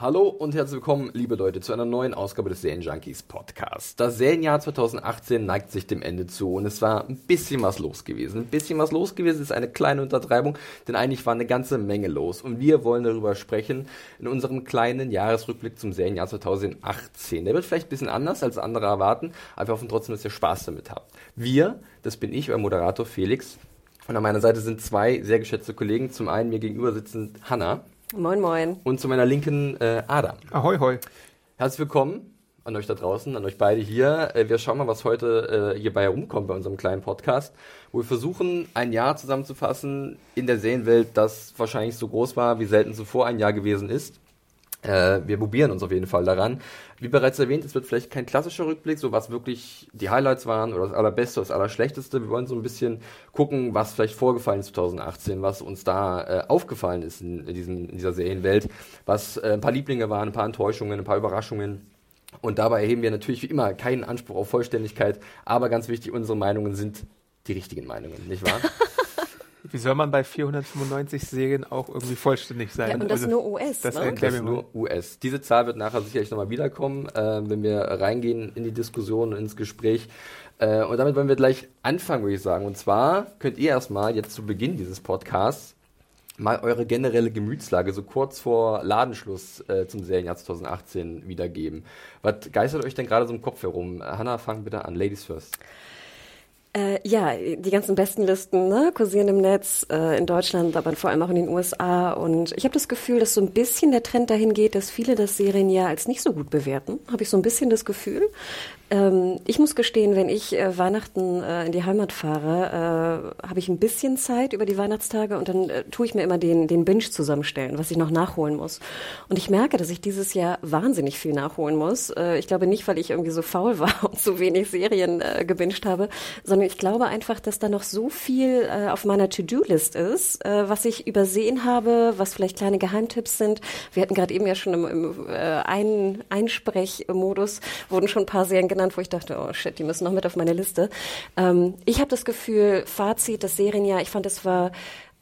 Hallo und herzlich willkommen, liebe Leute, zu einer neuen Ausgabe des Serienjunkies Podcasts. Das Serienjahr 2018 neigt sich dem Ende zu und es war ein bisschen was los gewesen. Ein bisschen was los gewesen ist eine kleine Untertreibung, denn eigentlich war eine ganze Menge los und wir wollen darüber sprechen in unserem kleinen Jahresrückblick zum Serienjahr 2018. Der wird vielleicht ein bisschen anders als andere erwarten, aber wir hoffen trotzdem, dass ihr Spaß damit habt. Wir, das bin ich, euer Moderator Felix. Und an meiner Seite sind zwei sehr geschätzte Kollegen. Zum einen mir gegenüber sitzend Hanna. Moin, moin. Und zu meiner Linken äh, Adam. Ahoi, hoi. Herzlich willkommen an euch da draußen, an euch beide hier. Äh, wir schauen mal, was heute äh, hierbei herumkommt bei unserem kleinen Podcast, wo wir versuchen, ein Jahr zusammenzufassen in der Serienwelt, das wahrscheinlich so groß war, wie selten zuvor ein Jahr gewesen ist. Äh, wir probieren uns auf jeden Fall daran. Wie bereits erwähnt, es wird vielleicht kein klassischer Rückblick, so was wirklich die Highlights waren oder das Allerbeste, das Allerschlechteste. Wir wollen so ein bisschen gucken, was vielleicht vorgefallen ist 2018, was uns da äh, aufgefallen ist in, diesem, in dieser Serienwelt, was äh, ein paar Lieblinge waren, ein paar Enttäuschungen, ein paar Überraschungen. Und dabei erheben wir natürlich wie immer keinen Anspruch auf Vollständigkeit, aber ganz wichtig, unsere Meinungen sind die richtigen Meinungen, nicht wahr? Wie soll man bei 495 Serien auch irgendwie vollständig sein? Ja, und das Also, nur US, das ne? Das nur US. Diese Zahl wird nachher sicherlich nochmal wiederkommen, äh, wenn wir reingehen in die Diskussion und ins Gespräch. Äh, und damit wollen wir gleich anfangen, würde ich sagen. Und zwar könnt ihr erstmal jetzt zu Beginn dieses Podcasts mal eure generelle Gemütslage so kurz vor Ladenschluss äh, zum Serienjahr 2018 wiedergeben. Was geistert euch denn gerade so im Kopf herum? Hanna, fang bitte an. Ladies first. Äh, ja, die ganzen besten Listen ne, kursieren im Netz, äh, in Deutschland, aber vor allem auch in den USA. Und ich habe das Gefühl, dass so ein bisschen der Trend dahin geht, dass viele das Serienjahr als nicht so gut bewerten. Habe ich so ein bisschen das Gefühl. Ähm, ich muss gestehen, wenn ich äh, Weihnachten äh, in die Heimat fahre, äh, habe ich ein bisschen Zeit über die Weihnachtstage und dann äh, tue ich mir immer den, den Binge zusammenstellen, was ich noch nachholen muss. Und ich merke, dass ich dieses Jahr wahnsinnig viel nachholen muss. Ich glaube nicht, weil ich irgendwie so faul war und so wenig Serien äh, gebinged habe, sondern ich glaube einfach, dass da noch so viel äh, auf meiner To-Do-List ist, äh, was ich übersehen habe, was vielleicht kleine Geheimtipps sind. Wir hatten gerade eben ja schon im, im äh, Ein Einsprechmodus, wurden schon ein paar Serien genannt, wo ich dachte, oh shit, die müssen noch mit auf meine Liste. Ähm, ich habe das Gefühl, Fazit, das Serienjahr, ich fand, es war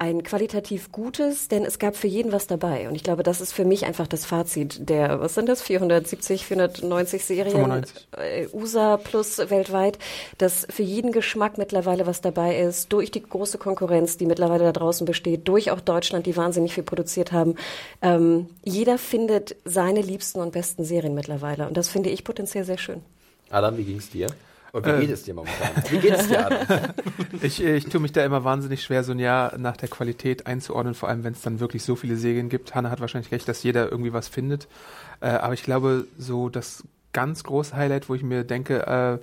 ein qualitativ gutes, denn es gab für jeden was dabei. Und ich glaube, das ist für mich einfach das Fazit der, was sind das, 470, 490 Serien 95. äh, USA plus weltweit, dass für jeden Geschmack mittlerweile was dabei ist, durch die große Konkurrenz, die mittlerweile da draußen besteht, durch auch Deutschland, die wahnsinnig viel produziert haben. Ähm, jeder findet seine liebsten und besten Serien mittlerweile. Und das finde ich potenziell sehr schön. Adam, wie ging's dir? Und wie Äh. geht es dir momentan? Wie geht es dir, Adam? Ich, äh, ich tue mich da immer wahnsinnig schwer, so ein Jahr nach der Qualität einzuordnen, vor allem wenn es dann wirklich so viele Serien gibt. Hanna hat wahrscheinlich recht, dass jeder irgendwie was findet. Äh, aber ich glaube, so das ganz große Highlight, wo ich mir denke, äh,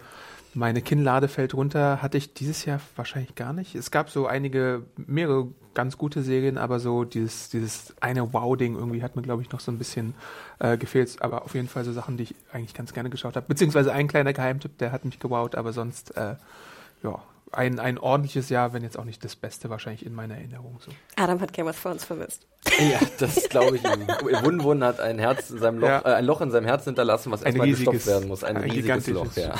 meine Kinnlade fällt runter, hatte ich dieses Jahr wahrscheinlich gar nicht. Es gab so einige, mehrere ganz gute Serien, aber so dieses, dieses eine Wow-Ding irgendwie hat mir, glaube ich, noch so ein bisschen äh, gefehlt. Aber auf jeden Fall so Sachen, die ich eigentlich ganz gerne geschaut habe. Beziehungsweise ein kleiner Geheimtipp, der hat mich gewowt, aber sonst, äh, ja, ein, ein ordentliches Jahr, wenn jetzt auch nicht das Beste wahrscheinlich in meiner Erinnerung so. Adam hat Game of Thrones vermisst. Ja, das glaube ich ihm. Wunwun hat ein Herz in seinem Loch, Ja. äh, ein Loch in seinem Herzen hinterlassen, was Ein erstmal gestopft riesiges- werden muss. Ein, ein riesiges Loch, ja.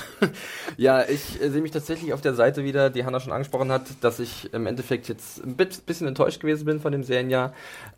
ja, ich äh, sehe mich tatsächlich auf der Seite wieder, die Hanna schon angesprochen hat, dass ich im Endeffekt jetzt ein bit- bisschen enttäuscht gewesen bin von dem Serienjahr.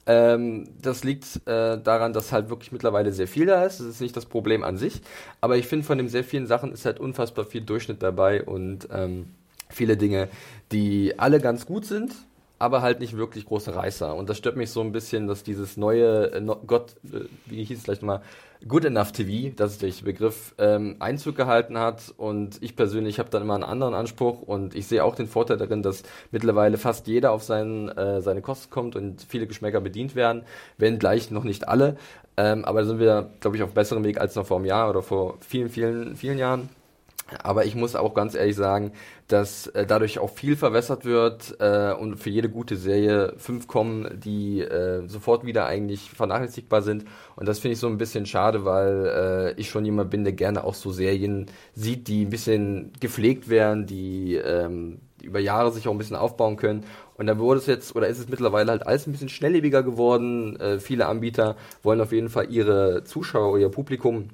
Ähm, das liegt äh, daran, dass halt wirklich mittlerweile sehr viel da ist. Das ist nicht das Problem an sich. Aber ich finde, von den sehr vielen Sachen ist halt unfassbar viel Durchschnitt dabei und ähm, viele Dinge, die alle ganz gut sind, aber halt nicht wirklich große Reißer. Und das stört mich so ein bisschen, dass dieses neue äh, Gott, äh, wie hieß es gleich nochmal, Good Enough TV, das ist der Begriff, ähm, Einzug gehalten hat. Und ich persönlich habe dann immer einen anderen Anspruch und ich sehe auch den Vorteil darin, dass mittlerweile fast jeder auf seinen, äh, seine Kosten kommt und viele Geschmäcker bedient werden, wenn gleich noch nicht alle. Ähm, aber da sind wir, glaube ich, auf besserem Weg als noch vor einem Jahr oder vor vielen, vielen, vielen Jahren. Aber ich muss auch ganz ehrlich sagen, dass äh, dadurch auch viel verwässert wird äh, und für jede gute Serie fünf kommen, die äh, sofort wieder eigentlich vernachlässigbar sind. Und das finde ich so ein bisschen schade, weil äh, ich schon jemand bin, der gerne auch so Serien sieht, die ein bisschen gepflegt werden, die, ähm, über Jahre sich auch ein bisschen aufbauen können. Und da wurde es jetzt, oder ist es mittlerweile halt alles ein bisschen schnelllebiger geworden. Äh, viele Anbieter wollen auf jeden Fall ihre Zuschauer, ihr Publikum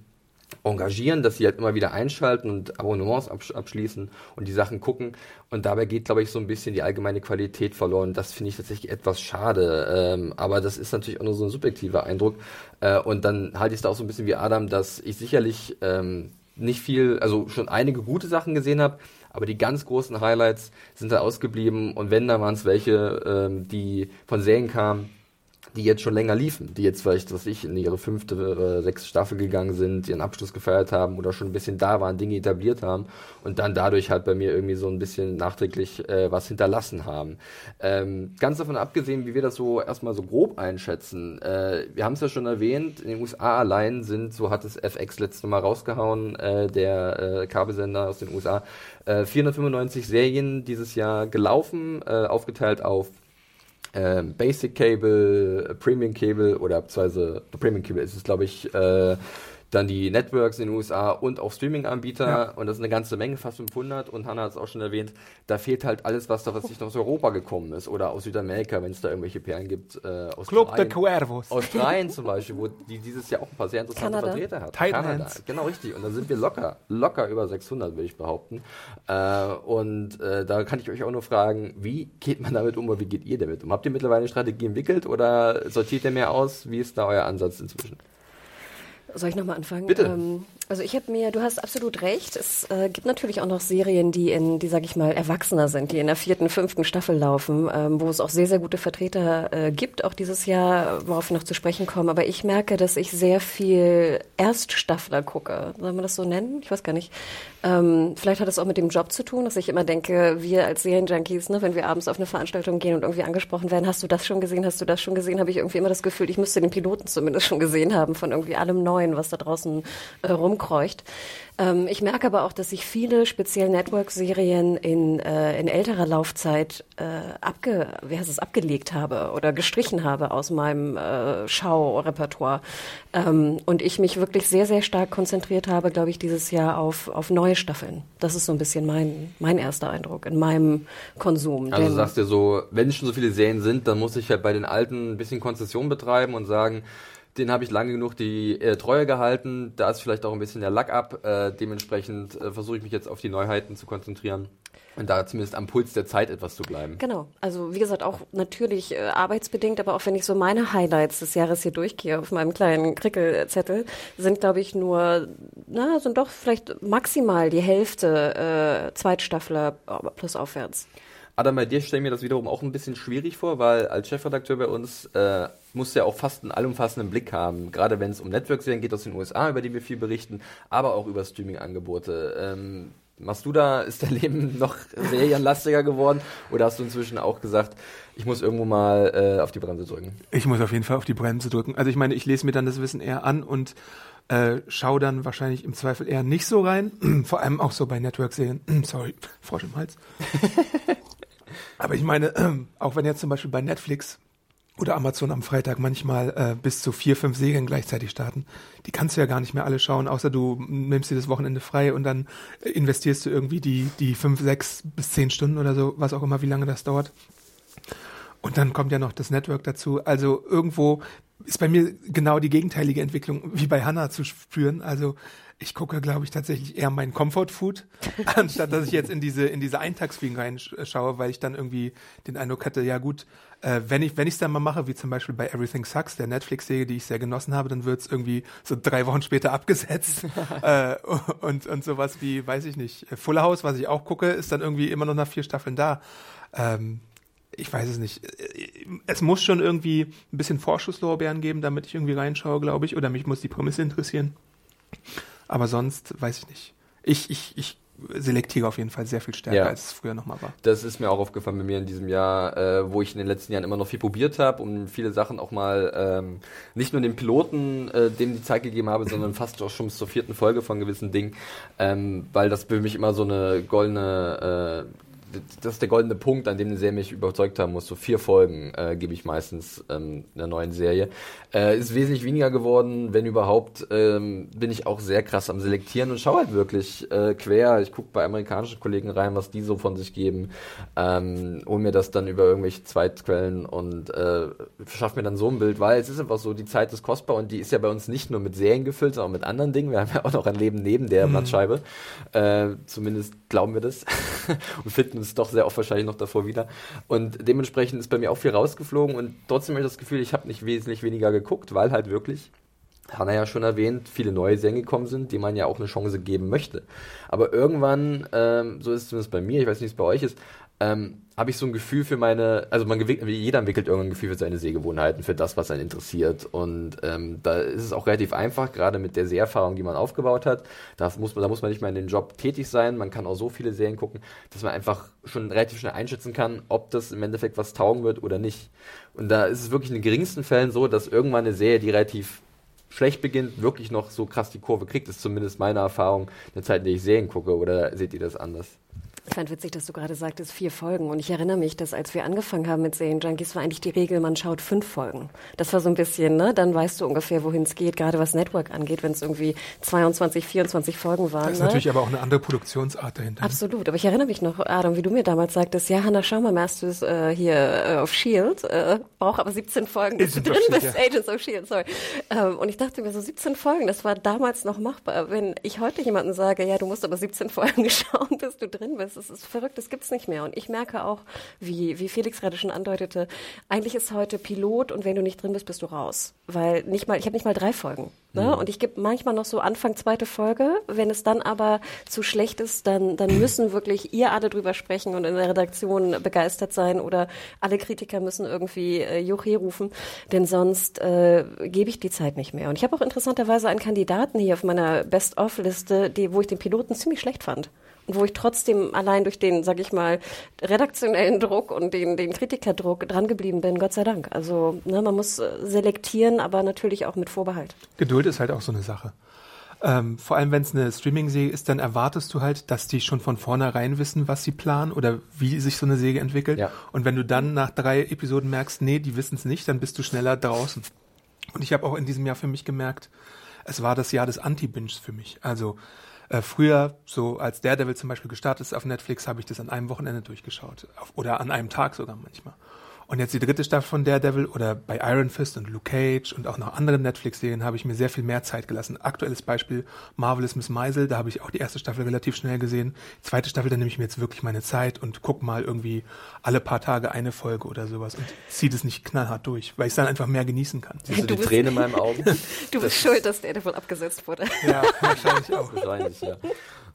engagieren, dass sie halt immer wieder einschalten und Abonnements abschließen und die Sachen gucken. Und dabei geht, glaube ich, so ein bisschen die allgemeine Qualität verloren. Das finde ich tatsächlich etwas schade. Ähm, aber das ist natürlich auch nur so ein subjektiver Eindruck. Äh, und dann halte ich es da auch so ein bisschen wie Adam, dass ich sicherlich ähm, nicht viel, also schon einige gute Sachen gesehen habe, aber die ganz großen Highlights sind da ausgeblieben. Und wenn, da waren es welche, ähm, die von Serien kamen, die jetzt schon länger liefen, die jetzt vielleicht, was ich, in ihre fünfte, äh, sechste Staffel gegangen sind, ihren Abschluss gefeiert haben oder schon ein bisschen da waren, Dinge etabliert haben und dann dadurch halt bei mir irgendwie so ein bisschen nachträglich äh, was hinterlassen haben. Ähm, ganz davon abgesehen, wie wir das so erstmal so grob einschätzen, äh, wir haben es ja schon erwähnt, in den USA allein sind, so hat es FX letzte Mal rausgehauen, äh, der äh, Kabelsender aus den USA, äh, 495 Serien dieses Jahr gelaufen, äh, aufgeteilt auf ähm, Basic Cable, Premium Cable oder beziehungsweise Premium Cable ist es, glaube ich, äh, dann die Networks in den USA und auch Streaming-Anbieter ja. und das ist eine ganze Menge, fast 500 und Hannah hat es auch schon erwähnt, da fehlt halt alles, was da was nicht aus Europa gekommen ist oder aus Südamerika, wenn es da irgendwelche Perlen gibt. Äh, Club de Cuervos. Australien zum Beispiel, wo die dieses Jahr auch ein paar sehr interessante Kanada. Vertreter hat. Titan Kanada, Hands. genau richtig und da sind wir locker, locker über 600, würde ich behaupten äh, und äh, da kann ich euch auch nur fragen, wie geht man damit um oder wie geht ihr damit um? Habt ihr mittlerweile eine Strategie entwickelt oder sortiert ihr mehr aus? Wie ist da euer Ansatz inzwischen? Soll ich nochmal anfangen? Bitte. Ähm, also ich habe mir, du hast absolut recht. Es äh, gibt natürlich auch noch Serien, die in, die sag ich mal, erwachsener sind, die in der vierten, fünften Staffel laufen, ähm, wo es auch sehr, sehr gute Vertreter äh, gibt, auch dieses Jahr, worauf wir noch zu sprechen kommen. Aber ich merke, dass ich sehr viel Erststaffler gucke. Soll man das so nennen? Ich weiß gar nicht. Ähm, vielleicht hat es auch mit dem Job zu tun, dass ich immer denke, wir als Serienjunkies, ne, wenn wir abends auf eine Veranstaltung gehen und irgendwie angesprochen werden, hast du das schon gesehen, hast du das schon gesehen, habe ich irgendwie immer das Gefühl, ich müsste den Piloten zumindest schon gesehen haben von irgendwie allem Neuen, was da draußen äh, rumkreucht. Ähm, ich merke aber auch, dass ich viele speziell Network-Serien in, äh, in älterer Laufzeit äh, abge, wie heißt es, abgelegt habe oder gestrichen habe aus meinem äh, Schaurepertoire. Ähm, und ich mich wirklich sehr, sehr stark konzentriert habe, glaube ich, dieses Jahr auf, auf neue Staffeln. Das ist so ein bisschen mein, mein erster Eindruck in meinem Konsum. Also sagst du so, wenn schon so viele Serien sind, dann muss ich halt bei den alten ein bisschen Konzession betreiben und sagen, den habe ich lange genug die äh, Treue gehalten, da ist vielleicht auch ein bisschen der Lack ab, äh, dementsprechend äh, versuche ich mich jetzt auf die Neuheiten zu konzentrieren und da zumindest am Puls der Zeit etwas zu bleiben. Genau, also wie gesagt, auch natürlich äh, arbeitsbedingt, aber auch wenn ich so meine Highlights des Jahres hier durchgehe auf meinem kleinen Krickelzettel, sind glaube ich nur, na, sind doch vielleicht maximal die Hälfte äh, Zweitstaffler äh, plus aufwärts. Adam, bei dir stelle ich mir das wiederum auch ein bisschen schwierig vor, weil als Chefredakteur bei uns äh, musst du ja auch fast einen allumfassenden Blick haben, gerade wenn es um Network-Serien geht aus den USA, über die wir viel berichten, aber auch über Streaming-Angebote. Ähm, machst du da, ist dein Leben noch serienlastiger geworden oder hast du inzwischen auch gesagt, ich muss irgendwo mal äh, auf die Bremse drücken? Ich muss auf jeden Fall auf die Bremse drücken. Also ich meine, ich lese mir dann das Wissen eher an und äh, schaue dann wahrscheinlich im Zweifel eher nicht so rein. Vor allem auch so bei Network-Serien. Sorry, Frosch im Hals. Aber ich meine, auch wenn jetzt zum Beispiel bei Netflix oder Amazon am Freitag manchmal äh, bis zu vier, fünf Serien gleichzeitig starten, die kannst du ja gar nicht mehr alle schauen, außer du nimmst dir das Wochenende frei und dann investierst du irgendwie die, die fünf, sechs bis zehn Stunden oder so, was auch immer, wie lange das dauert. Und dann kommt ja noch das Network dazu. Also irgendwo ist bei mir genau die gegenteilige Entwicklung wie bei Hannah zu spüren. Also ich gucke, glaube ich, tatsächlich eher mein Comfort Food, anstatt dass ich jetzt in diese in diese Eintagsfliegen reinschaue, weil ich dann irgendwie den Eindruck hatte, ja gut, äh, wenn ich wenn ich es dann mal mache, wie zum Beispiel bei Everything Sucks, der Netflix-Serie, die ich sehr genossen habe, dann wird es irgendwie so drei Wochen später abgesetzt äh, und und sowas wie, weiß ich nicht, Full House, was ich auch gucke, ist dann irgendwie immer noch nach vier Staffeln da. Ähm, ich weiß es nicht. Es muss schon irgendwie ein bisschen Vorschusslorbeeren geben, damit ich irgendwie reinschaue, glaube ich. Oder mich muss die Prämisse interessieren. Aber sonst weiß ich nicht. Ich, ich, ich selektiere auf jeden Fall sehr viel stärker, ja. als es früher nochmal war. Das ist mir auch aufgefallen bei mir in diesem Jahr, äh, wo ich in den letzten Jahren immer noch viel probiert habe und viele Sachen auch mal ähm, nicht nur den Piloten äh, dem die Zeit gegeben habe, sondern fast auch schon zur vierten Folge von gewissen Dingen, ähm, weil das für mich immer so eine goldene äh, das ist der goldene Punkt, an dem eine Serie mich überzeugt haben muss. So vier Folgen äh, gebe ich meistens ähm, in der neuen Serie. Äh, ist wesentlich weniger geworden, wenn überhaupt, ähm, bin ich auch sehr krass am Selektieren und schaue halt wirklich äh, quer. Ich gucke bei amerikanischen Kollegen rein, was die so von sich geben, ähm, hol mir das dann über irgendwelche Zweitquellen und äh, schaffe mir dann so ein Bild, weil es ist einfach so, die Zeit ist kostbar und die ist ja bei uns nicht nur mit Serien gefüllt, sondern auch mit anderen Dingen. Wir haben ja auch noch ein Leben neben der mhm. Blattscheibe. Äh, zumindest glauben wir das und finden uns doch sehr oft wahrscheinlich noch davor wieder. Und dementsprechend ist bei mir auch viel rausgeflogen und trotzdem habe ich das Gefühl, ich habe nicht wesentlich weniger geguckt, weil halt wirklich Hanna ja schon erwähnt, viele neue Serien gekommen sind, die man ja auch eine Chance geben möchte. Aber irgendwann, ähm, so ist es zumindest bei mir, ich weiß nicht, wie es bei euch ist, ähm, habe ich so ein Gefühl für meine, also man jeder entwickelt irgendein Gefühl für seine Sehgewohnheiten, für das, was einen interessiert. Und ähm, da ist es auch relativ einfach, gerade mit der Seherfahrung, die man aufgebaut hat. Da muss man, da muss man nicht mal in den Job tätig sein. Man kann auch so viele Serien gucken, dass man einfach schon relativ schnell einschätzen kann, ob das im Endeffekt was taugen wird oder nicht. Und da ist es wirklich in den geringsten Fällen so, dass irgendwann eine Serie, die relativ schlecht beginnt, wirklich noch so krass die Kurve kriegt. Das ist zumindest meine Erfahrung der Zeit, in der ich Serien gucke. Oder seht ihr das anders? Ich fand witzig, dass du gerade sagtest, vier Folgen. Und ich erinnere mich, dass als wir angefangen haben mit Serien Junkies, war eigentlich die Regel, man schaut fünf Folgen. Das war so ein bisschen, ne? Dann weißt du ungefähr, wohin es geht, gerade was Network angeht, wenn es irgendwie 22, 24 Folgen waren. Das ist ne? natürlich aber auch eine andere Produktionsart dahinter. Ne? Absolut. Aber ich erinnere mich noch, Adam, wie du mir damals sagtest, ja, Hannah, schau mal, Masters äh, hier äh, auf S.H.I.E.L.D. Äh, braucht aber 17 Folgen, bis du drin bist. Ja. Agents of S.H.I.E.L.D., sorry. Ähm, und ich dachte mir so, 17 Folgen, das war damals noch machbar. Wenn ich heute jemandem sage, ja, du musst aber 17 Folgen schauen, bis du drin bist, das ist verrückt. Das gibt's nicht mehr. Und ich merke auch, wie, wie Felix gerade schon andeutete, eigentlich ist heute Pilot und wenn du nicht drin bist, bist du raus. Weil nicht mal, ich habe nicht mal drei Folgen. Ne? Mhm. Und ich gebe manchmal noch so Anfang zweite Folge. Wenn es dann aber zu schlecht ist, dann, dann müssen wirklich ihr alle drüber sprechen und in der Redaktion begeistert sein oder alle Kritiker müssen irgendwie äh, Juche rufen, denn sonst äh, gebe ich die Zeit nicht mehr. Und ich habe auch interessanterweise einen Kandidaten hier auf meiner Best-of-Liste, wo ich den Piloten ziemlich schlecht fand wo ich trotzdem allein durch den, sag ich mal, redaktionellen Druck und den, den Kritikerdruck drangeblieben bin, Gott sei Dank. Also ne, man muss äh, selektieren, aber natürlich auch mit Vorbehalt. Geduld ist halt auch so eine Sache. Ähm, vor allem, wenn es eine Streaming-Serie ist, dann erwartest du halt, dass die schon von vornherein wissen, was sie planen oder wie sich so eine Serie entwickelt. Ja. Und wenn du dann nach drei Episoden merkst, nee, die wissen es nicht, dann bist du schneller draußen. Und ich habe auch in diesem Jahr für mich gemerkt, es war das Jahr des Anti-Binges für mich. Also äh, früher, so als Daredevil zum Beispiel gestartet ist auf Netflix, habe ich das an einem Wochenende durchgeschaut. Auf, oder an einem Tag sogar manchmal. Und jetzt die dritte Staffel von Daredevil oder bei Iron Fist und Luke Cage und auch noch anderen Netflix-Serien habe ich mir sehr viel mehr Zeit gelassen. Aktuelles Beispiel Marvelous Miss Maisel, da habe ich auch die erste Staffel relativ schnell gesehen. Die zweite Staffel, da nehme ich mir jetzt wirklich meine Zeit und guck mal irgendwie alle paar Tage eine Folge oder sowas und ziehe das nicht knallhart durch, weil ich es dann einfach mehr genießen kann. Siehst du, du die Träne in meinen Augen? du bist schuld, dass Daredevil abgesetzt wurde. Ja, wahrscheinlich auch. Wahrscheinlich, ja.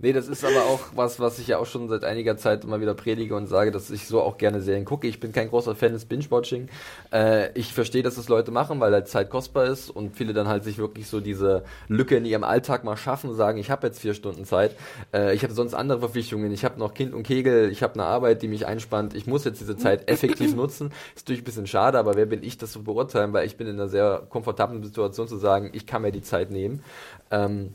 Nee, das ist aber auch was, was ich ja auch schon seit einiger Zeit immer wieder predige und sage, dass ich so auch gerne Serien gucke. Ich bin kein großer Fan des Binge-Watching. Äh, ich verstehe, dass das Leute machen, weil halt Zeit kostbar ist und viele dann halt sich wirklich so diese Lücke in ihrem Alltag mal schaffen und sagen, ich habe jetzt vier Stunden Zeit, äh, ich habe sonst andere Verpflichtungen, ich habe noch Kind und Kegel, ich habe eine Arbeit, die mich einspannt, ich muss jetzt diese Zeit effektiv nutzen. Ist natürlich ein bisschen schade, aber wer bin ich, das zu beurteilen, weil ich bin in einer sehr komfortablen Situation zu sagen, ich kann mir die Zeit nehmen. Ähm,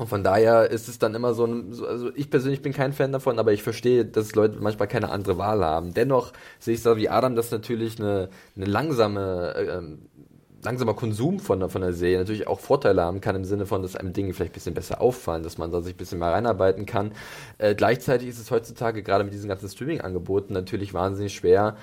und von daher ist es dann immer so ein, also ich persönlich bin kein Fan davon, aber ich verstehe, dass Leute manchmal keine andere Wahl haben. Dennoch sehe ich so wie Adam, dass natürlich eine, eine langsame, äh, langsamer Konsum von, von der Serie natürlich auch Vorteile haben kann, im Sinne von, dass einem Dinge vielleicht ein bisschen besser auffallen, dass man da sich ein bisschen mehr reinarbeiten kann. Äh, gleichzeitig ist es heutzutage gerade mit diesen ganzen Streaming-Angeboten natürlich wahnsinnig schwer,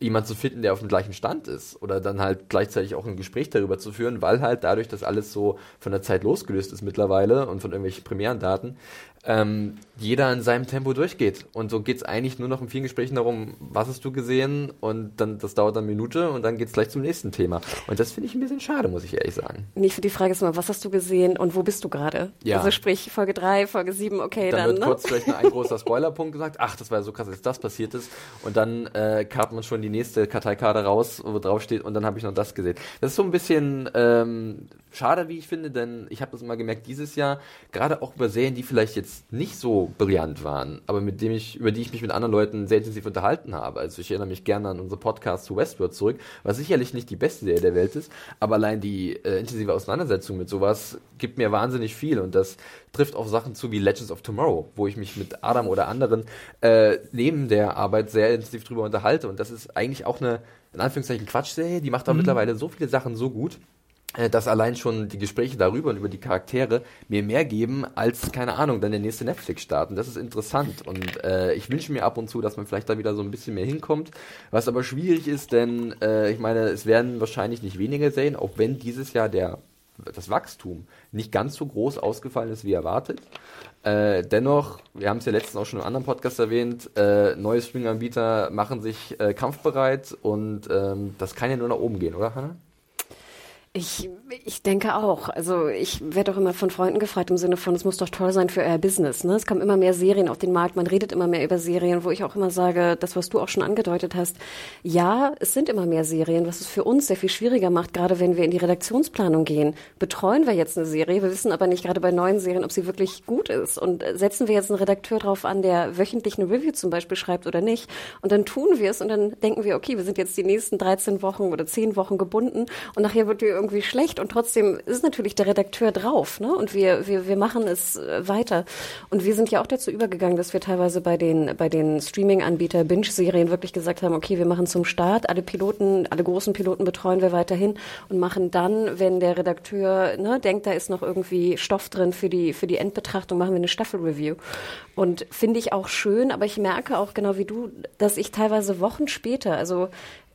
jemand zu finden, der auf dem gleichen Stand ist oder dann halt gleichzeitig auch ein Gespräch darüber zu führen, weil halt dadurch, dass alles so von der Zeit losgelöst ist mittlerweile und von irgendwelchen primären Daten, ähm, jeder in seinem Tempo durchgeht. Und so geht es eigentlich nur noch in vielen Gesprächen darum, was hast du gesehen und dann das dauert dann eine Minute und dann geht es gleich zum nächsten Thema. Und das finde ich ein bisschen schade, muss ich ehrlich sagen. Nee, für die Frage ist immer, was hast du gesehen und wo bist du gerade? Ja. Also sprich Folge 3, Folge 7, okay, dann. Dann wird ne? kurz vielleicht ein großer Spoilerpunkt gesagt, ach, das war ja so krass, als das passiert ist. Und dann äh, karrt man schon die nächste Karteikarte raus, wo drauf steht, und dann habe ich noch das gesehen. Das ist so ein bisschen ähm, schade, wie ich finde, denn ich habe das immer gemerkt, dieses Jahr, gerade auch über Serien, die vielleicht jetzt nicht so brillant waren, aber mit dem ich, über die ich mich mit anderen Leuten sehr intensiv unterhalten habe. Also ich erinnere mich gerne an unsere Podcast zu Westworld zurück, was sicherlich nicht die beste Serie der Welt ist, aber allein die äh, intensive Auseinandersetzung mit sowas gibt mir wahnsinnig viel und das trifft auf Sachen zu wie Legends of Tomorrow, wo ich mich mit Adam oder anderen äh, neben der Arbeit sehr intensiv drüber unterhalte und das ist eigentlich auch eine in Anführungszeichen Quatschserie, die macht da mhm. mittlerweile so viele Sachen so gut dass allein schon die Gespräche darüber und über die Charaktere mir mehr geben als, keine Ahnung, dann der nächste Netflix-Start. Und das ist interessant. Und äh, ich wünsche mir ab und zu, dass man vielleicht da wieder so ein bisschen mehr hinkommt. Was aber schwierig ist, denn äh, ich meine, es werden wahrscheinlich nicht weniger Serien, auch wenn dieses Jahr der das Wachstum nicht ganz so groß ausgefallen ist wie erwartet. Äh, dennoch, wir haben es ja letztens auch schon im anderen Podcast erwähnt, äh, neue Streaming-Anbieter machen sich äh, kampfbereit und ähm, das kann ja nur nach oben gehen, oder Hannah? Ich, ich denke auch. Also ich werde auch immer von Freunden gefragt im Sinne von, es muss doch toll sein für euer Business. Ne? Es kommen immer mehr Serien auf den Markt, man redet immer mehr über Serien, wo ich auch immer sage, das, was du auch schon angedeutet hast, ja, es sind immer mehr Serien, was es für uns sehr viel schwieriger macht, gerade wenn wir in die Redaktionsplanung gehen. Betreuen wir jetzt eine Serie, wir wissen aber nicht gerade bei neuen Serien, ob sie wirklich gut ist. Und setzen wir jetzt einen Redakteur drauf an, der wöchentlich eine Review zum Beispiel schreibt oder nicht. Und dann tun wir es und dann denken wir, okay, wir sind jetzt die nächsten 13 Wochen oder 10 Wochen gebunden und nachher wird wir irgendwie schlecht und trotzdem ist natürlich der Redakteur drauf, ne? Und wir, wir, wir machen es äh, weiter. Und wir sind ja auch dazu übergegangen, dass wir teilweise bei den, bei den Streaming-Anbieter Binge-Serien wirklich gesagt haben, okay, wir machen zum Start alle Piloten, alle großen Piloten betreuen wir weiterhin und machen dann, wenn der Redakteur ne, denkt, da ist noch irgendwie Stoff drin für die, für die Endbetrachtung, machen wir eine Staffel-Review. Und finde ich auch schön, aber ich merke auch genau wie du, dass ich teilweise Wochen später, also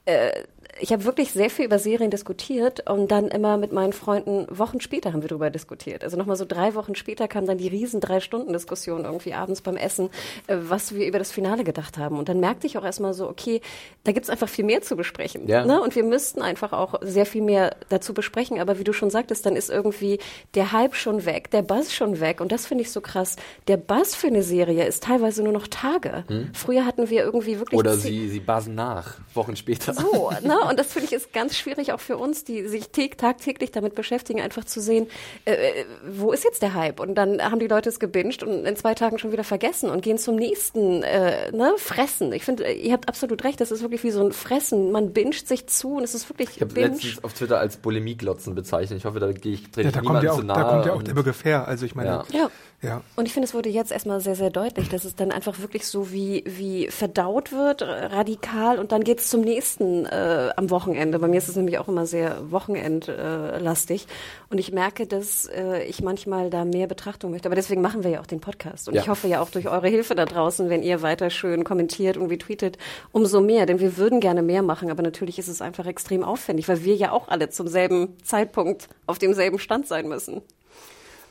äh, ich habe wirklich sehr viel über Serien diskutiert und dann immer mit meinen Freunden Wochen später haben wir darüber diskutiert. Also nochmal so drei Wochen später kam dann die riesen drei Stunden Diskussion irgendwie abends beim Essen, äh, was wir über das Finale gedacht haben. Und dann merkte ich auch erstmal so, okay, da gibt's einfach viel mehr zu besprechen. Ja. Ne? Und wir müssten einfach auch sehr viel mehr dazu besprechen. Aber wie du schon sagtest, dann ist irgendwie der Hype schon weg, der Buzz schon weg. Und das finde ich so krass. Der Buzz für eine Serie ist teilweise nur noch Tage. Hm? Früher hatten wir irgendwie wirklich. Oder sie, sie buzzen nach, Wochen später. So, ne? Und das finde ich ist ganz schwierig auch für uns, die sich tagtäglich damit beschäftigen, einfach zu sehen, äh, äh, wo ist jetzt der Hype? Und dann haben die Leute es gebinged und in zwei Tagen schon wieder vergessen und gehen zum nächsten äh, ne, Fressen. Ich finde, ihr habt absolut recht, das ist wirklich wie so ein Fressen. Man binscht sich zu und es ist wirklich Ich habe letztens auf Twitter als Bulimie-Glotzen bezeichnet. Ich hoffe, da gehe ich, ja, da kommt ja auch, zu nahe. Da kommt ja auch der Begriff her. Also ich meine, ja. ja. Ja. Und ich finde, es wurde jetzt erstmal sehr, sehr deutlich, dass es dann einfach wirklich so wie, wie verdaut wird, radikal, und dann geht es zum nächsten äh, am Wochenende. Bei mir ist es nämlich auch immer sehr wochenendlastig. Und ich merke, dass äh, ich manchmal da mehr Betrachtung möchte. Aber deswegen machen wir ja auch den Podcast. Und ja. ich hoffe ja auch durch eure Hilfe da draußen, wenn ihr weiter schön kommentiert und retweetet, umso mehr. Denn wir würden gerne mehr machen, aber natürlich ist es einfach extrem aufwendig, weil wir ja auch alle zum selben Zeitpunkt auf demselben Stand sein müssen.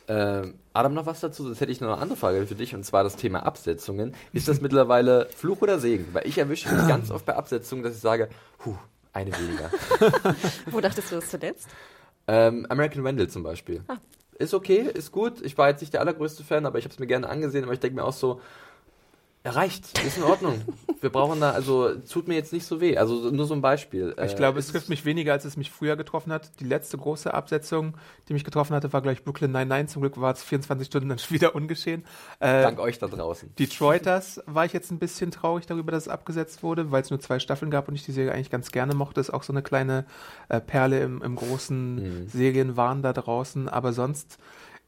Äh, Adam, noch was dazu? Sonst hätte ich noch eine andere Frage für dich, und zwar das Thema Absetzungen. Ist das mittlerweile Fluch oder Segen? Weil ich erwische mich ganz oft bei Absetzungen, dass ich sage, huh, eine weniger. Wo dachtest du das zuletzt? Ähm, American Vandal zum Beispiel. Ah. Ist okay, ist gut. Ich war jetzt nicht der allergrößte Fan, aber ich habe es mir gerne angesehen, aber ich denke mir auch so, Reicht, ist in Ordnung. Wir brauchen da, also tut mir jetzt nicht so weh. Also nur so ein Beispiel. Ich glaube, äh, es trifft mich weniger, als es mich früher getroffen hat. Die letzte große Absetzung, die mich getroffen hatte, war gleich Brooklyn 99. Zum Glück war es 24 Stunden dann wieder ungeschehen. Äh, Dank euch da draußen. Detroiters war ich jetzt ein bisschen traurig darüber, dass es abgesetzt wurde, weil es nur zwei Staffeln gab und ich die Serie eigentlich ganz gerne mochte. Ist auch so eine kleine äh, Perle im, im großen mhm. Serienwahn da draußen. Aber sonst,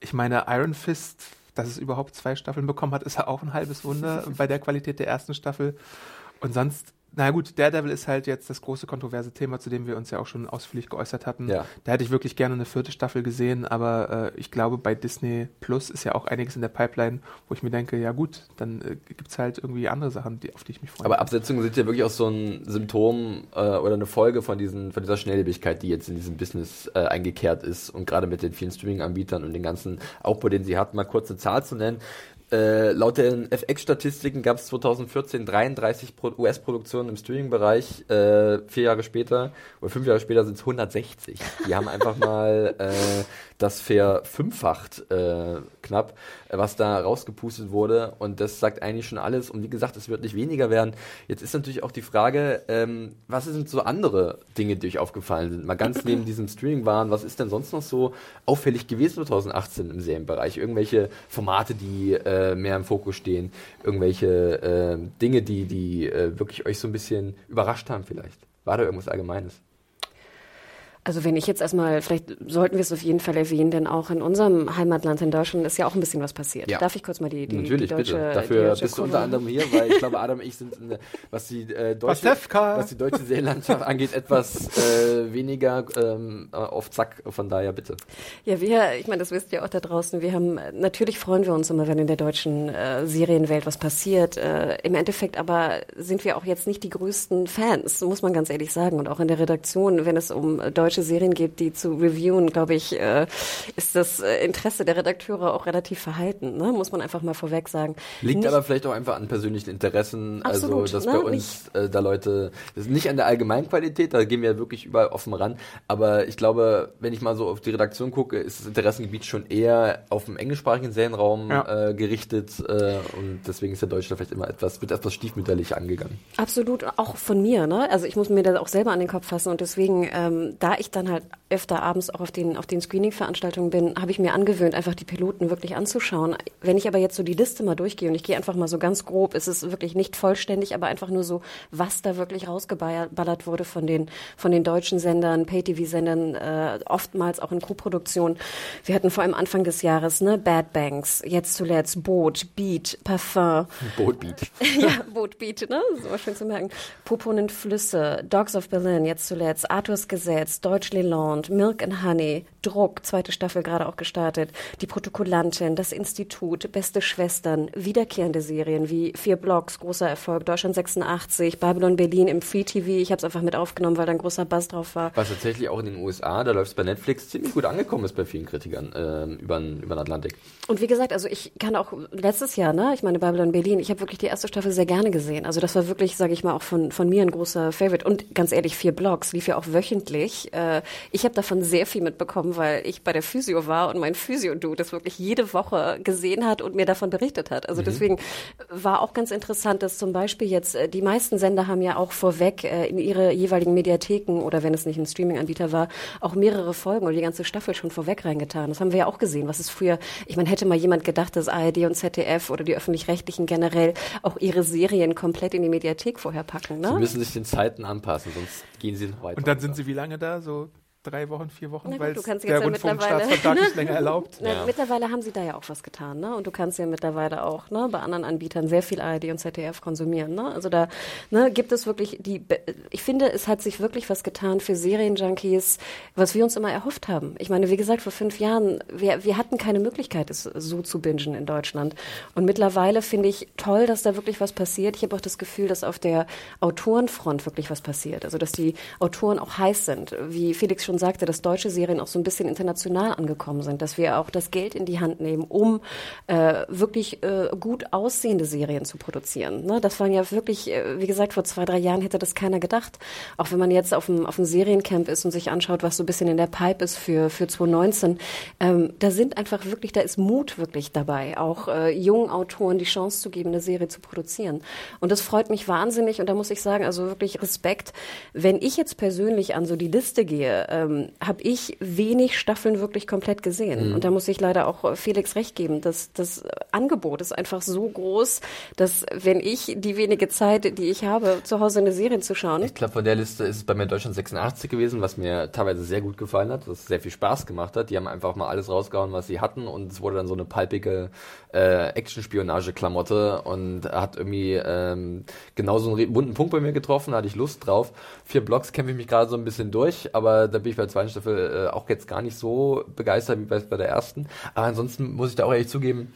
ich meine, Iron Fist dass es überhaupt zwei Staffeln bekommen hat, ist ja auch ein halbes Wunder bei der Qualität der ersten Staffel. Und sonst na gut, Daredevil ist halt jetzt das große kontroverse Thema, zu dem wir uns ja auch schon ausführlich geäußert hatten. Ja. Da hätte ich wirklich gerne eine vierte Staffel gesehen, aber äh, ich glaube, bei Disney Plus ist ja auch einiges in der Pipeline, wo ich mir denke, ja gut, dann äh, gibt es halt irgendwie andere Sachen, die, auf die ich mich freue. Aber Absetzungen sind ja wirklich auch so ein Symptom äh, oder eine Folge von, diesen, von dieser Schnelllebigkeit, die jetzt in diesem Business äh, eingekehrt ist und gerade mit den vielen Streaming-Anbietern und den ganzen Aufbau, den sie hat, mal kurz eine Zahl zu nennen. Äh, laut den FX-Statistiken gab es 2014 33 US-Produktionen im Streaming-Bereich. Äh, vier Jahre später oder fünf Jahre später sind es 160. Die haben einfach mal äh, das verfünffacht äh, knapp, was da rausgepustet wurde. Und das sagt eigentlich schon alles. Und wie gesagt, es wird nicht weniger werden. Jetzt ist natürlich auch die Frage, ähm, was sind so andere Dinge, die euch aufgefallen sind? Mal ganz neben diesem Streaming waren, was ist denn sonst noch so auffällig gewesen 2018 im Serienbereich? Irgendwelche Formate, die äh, mehr im Fokus stehen? Irgendwelche äh, Dinge, die, die äh, wirklich euch so ein bisschen überrascht haben vielleicht? War da irgendwas Allgemeines? Also wenn ich jetzt erstmal, vielleicht sollten wir es auf jeden Fall erwähnen, denn auch in unserem Heimatland in Deutschland ist ja auch ein bisschen was passiert. Ja. Darf ich kurz mal die, die, Natürlich, die deutsche bitte. Dafür deutsche bist du unter anderem hier, weil ich glaube, Adam und ich sind, eine, was, die, äh, deutsche, was die deutsche Seelandschaft angeht, etwas äh, weniger ähm, auf Zack. Von daher bitte. Ja, wir, ich meine, das wisst ihr auch da draußen, wir haben, natürlich freuen wir uns immer, wenn in der deutschen äh, Serienwelt was passiert. Äh, Im Endeffekt aber sind wir auch jetzt nicht die größten Fans, muss man ganz ehrlich sagen. Und auch in der Redaktion, wenn es um deutsche deutsche Serien gibt, die zu reviewen, glaube ich, äh, ist das äh, Interesse der Redakteure auch relativ verhalten, ne? muss man einfach mal vorweg sagen. Liegt nicht, aber vielleicht auch einfach an persönlichen Interessen, also, absolut, also dass ne? bei uns äh, da Leute, das ist nicht an der Allgemeinqualität, da gehen wir wirklich überall offen ran, aber ich glaube, wenn ich mal so auf die Redaktion gucke, ist das Interessengebiet schon eher auf dem englischsprachigen Serienraum ja. äh, gerichtet äh, und deswegen ist der Deutsche vielleicht immer etwas, wird etwas stiefmütterlich angegangen. Absolut, auch von mir, ne? Also ich muss mir das auch selber an den Kopf fassen und deswegen, ähm, da ich dann halt öfter abends auch auf den, auf den Screening-Veranstaltungen bin, habe ich mir angewöhnt, einfach die Piloten wirklich anzuschauen. Wenn ich aber jetzt so die Liste mal durchgehe und ich gehe einfach mal so ganz grob, ist es wirklich nicht vollständig, aber einfach nur so, was da wirklich rausgeballert wurde von den, von den deutschen Sendern, Pay-TV-Sendern, äh, oftmals auch in Co-Produktion. Wir hatten vor allem Anfang des Jahres, ne, Bad Banks, jetzt zuletzt Boot, Beat, Parfum. Boot Beat. ja, Boot Beat, ne, so schön zu merken. Poponent Flüsse, Dogs of Berlin, jetzt zuletzt, Arthurs Gesetz, Deutschland, Milk and Honey, Druck, zweite Staffel gerade auch gestartet, die Protokollantin, das Institut, Beste Schwestern, wiederkehrende Serien wie Vier Blocks, großer Erfolg, Deutschland 86, Babylon Berlin im Free TV. Ich habe es einfach mit aufgenommen, weil da ein großer Buzz drauf war. Was tatsächlich auch in den USA, da läuft es bei Netflix ziemlich gut angekommen ist bei vielen Kritikern äh, über, über den Atlantik. Und wie gesagt, also ich kann auch letztes Jahr, ne, ich meine Babylon Berlin, ich habe wirklich die erste Staffel sehr gerne gesehen. Also das war wirklich, sage ich mal, auch von, von mir ein großer Favorite. Und ganz ehrlich, Vier Blocks lief ja auch wöchentlich. Äh, ich habe davon sehr viel mitbekommen, weil ich bei der Physio war und mein Physio-Dude das wirklich jede Woche gesehen hat und mir davon berichtet hat. Also mhm. deswegen war auch ganz interessant, dass zum Beispiel jetzt äh, die meisten Sender haben ja auch vorweg äh, in ihre jeweiligen Mediatheken oder wenn es nicht ein Streaming-Anbieter war, auch mehrere Folgen oder die ganze Staffel schon vorweg reingetan. Das haben wir ja auch gesehen. Was ist früher, ich meine, hätte mal jemand gedacht, dass ARD und ZDF oder die öffentlich-rechtlichen generell auch ihre Serien komplett in die Mediathek vorher packen. Ne? Sie müssen sich den Zeiten anpassen, sonst gehen sie noch weiter. Und dann sind sie wie lange da? So also drei Wochen, vier Wochen, weil der Rundfunkstaatsvertrag nicht länger erlaubt. Na, ja. Mittlerweile haben sie da ja auch was getan, ne? Und du kannst ja mittlerweile auch ne, bei anderen Anbietern sehr viel ARD und ZDF konsumieren, ne? Also da ne, gibt es wirklich die. Ich finde, es hat sich wirklich was getan für Serienjunkies, was wir uns immer erhofft haben. Ich meine, wie gesagt, vor fünf Jahren, wir, wir hatten keine Möglichkeit, es so zu bingen in Deutschland. Und mittlerweile finde ich toll, dass da wirklich was passiert. Ich habe auch das Gefühl, dass auf der Autorenfront wirklich was passiert. Also dass die Autoren auch heiß sind, wie Felix schon sagte, dass deutsche Serien auch so ein bisschen international angekommen sind, dass wir auch das Geld in die Hand nehmen, um äh, wirklich äh, gut aussehende Serien zu produzieren. Ne? Das waren ja wirklich, äh, wie gesagt, vor zwei, drei Jahren hätte das keiner gedacht. Auch wenn man jetzt auf dem, auf dem Seriencamp ist und sich anschaut, was so ein bisschen in der Pipe ist für, für 2019, ähm, da sind einfach wirklich, da ist Mut wirklich dabei, auch äh, jungen Autoren die Chance zu geben, eine Serie zu produzieren. Und das freut mich wahnsinnig und da muss ich sagen, also wirklich Respekt. Wenn ich jetzt persönlich an so die Liste gehe, äh, ähm, habe ich wenig Staffeln wirklich komplett gesehen. Mhm. Und da muss ich leider auch Felix recht geben. Das, das Angebot ist einfach so groß, dass wenn ich die wenige Zeit, die ich habe, zu Hause eine Serie zu schauen. Ich glaube, von der Liste ist es bei mir Deutschland 86 gewesen, was mir teilweise sehr gut gefallen hat, was sehr viel Spaß gemacht hat. Die haben einfach mal alles rausgehauen, was sie hatten und es wurde dann so eine palpige äh, Action-Spionage-Klamotte und hat irgendwie ähm, genau so einen bunten Punkt bei mir getroffen, da hatte ich Lust drauf. Vier Blocks kämpfe ich mich gerade so ein bisschen durch, aber da bin bin ich bei der zweiten Staffel äh, auch jetzt gar nicht so begeistert wie bei, bei der ersten. Aber ansonsten muss ich da auch ehrlich zugeben,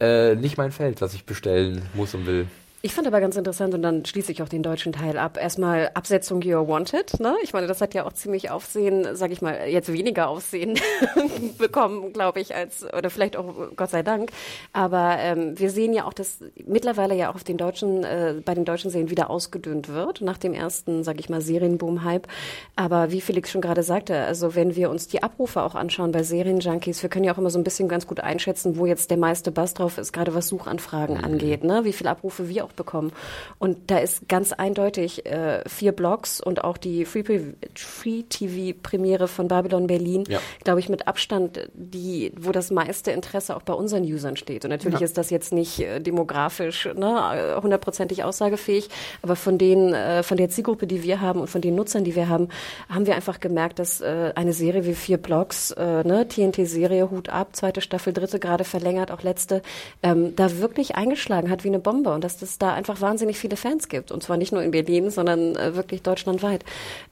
äh, nicht mein Feld, was ich bestellen muss und will. Ich fand aber ganz interessant und dann schließe ich auch den deutschen Teil ab. Erstmal Absetzung You're Wanted. Ne? Ich meine, das hat ja auch ziemlich Aufsehen, sag ich mal, jetzt weniger Aufsehen bekommen, glaube ich, als oder vielleicht auch Gott sei Dank. Aber ähm, wir sehen ja auch, dass mittlerweile ja auch auf den deutschen, äh, bei den deutschen Serien wieder ausgedünnt wird nach dem ersten, sag ich mal, Serienboom-Hype. Aber wie Felix schon gerade sagte, also wenn wir uns die Abrufe auch anschauen bei Serienjunkies, wir können ja auch immer so ein bisschen ganz gut einschätzen, wo jetzt der meiste Bass drauf ist, gerade was Suchanfragen mhm. angeht, ne? Wie viele Abrufe wir auch bekommen. Und da ist ganz eindeutig äh, vier Blogs und auch die Free-TV-Premiere Free von Babylon Berlin, ja. glaube ich, mit Abstand, die, wo das meiste Interesse auch bei unseren Usern steht. Und natürlich ja. ist das jetzt nicht äh, demografisch ne, hundertprozentig aussagefähig, aber von den, äh, von der Zielgruppe, die wir haben und von den Nutzern, die wir haben, haben wir einfach gemerkt, dass äh, eine Serie wie vier Blogs, äh, ne, TNT-Serie, Hut ab, zweite Staffel, dritte gerade verlängert, auch letzte, ähm, da wirklich eingeschlagen hat wie eine Bombe und dass das da einfach wahnsinnig viele Fans gibt. Und zwar nicht nur in Berlin, sondern äh, wirklich deutschlandweit.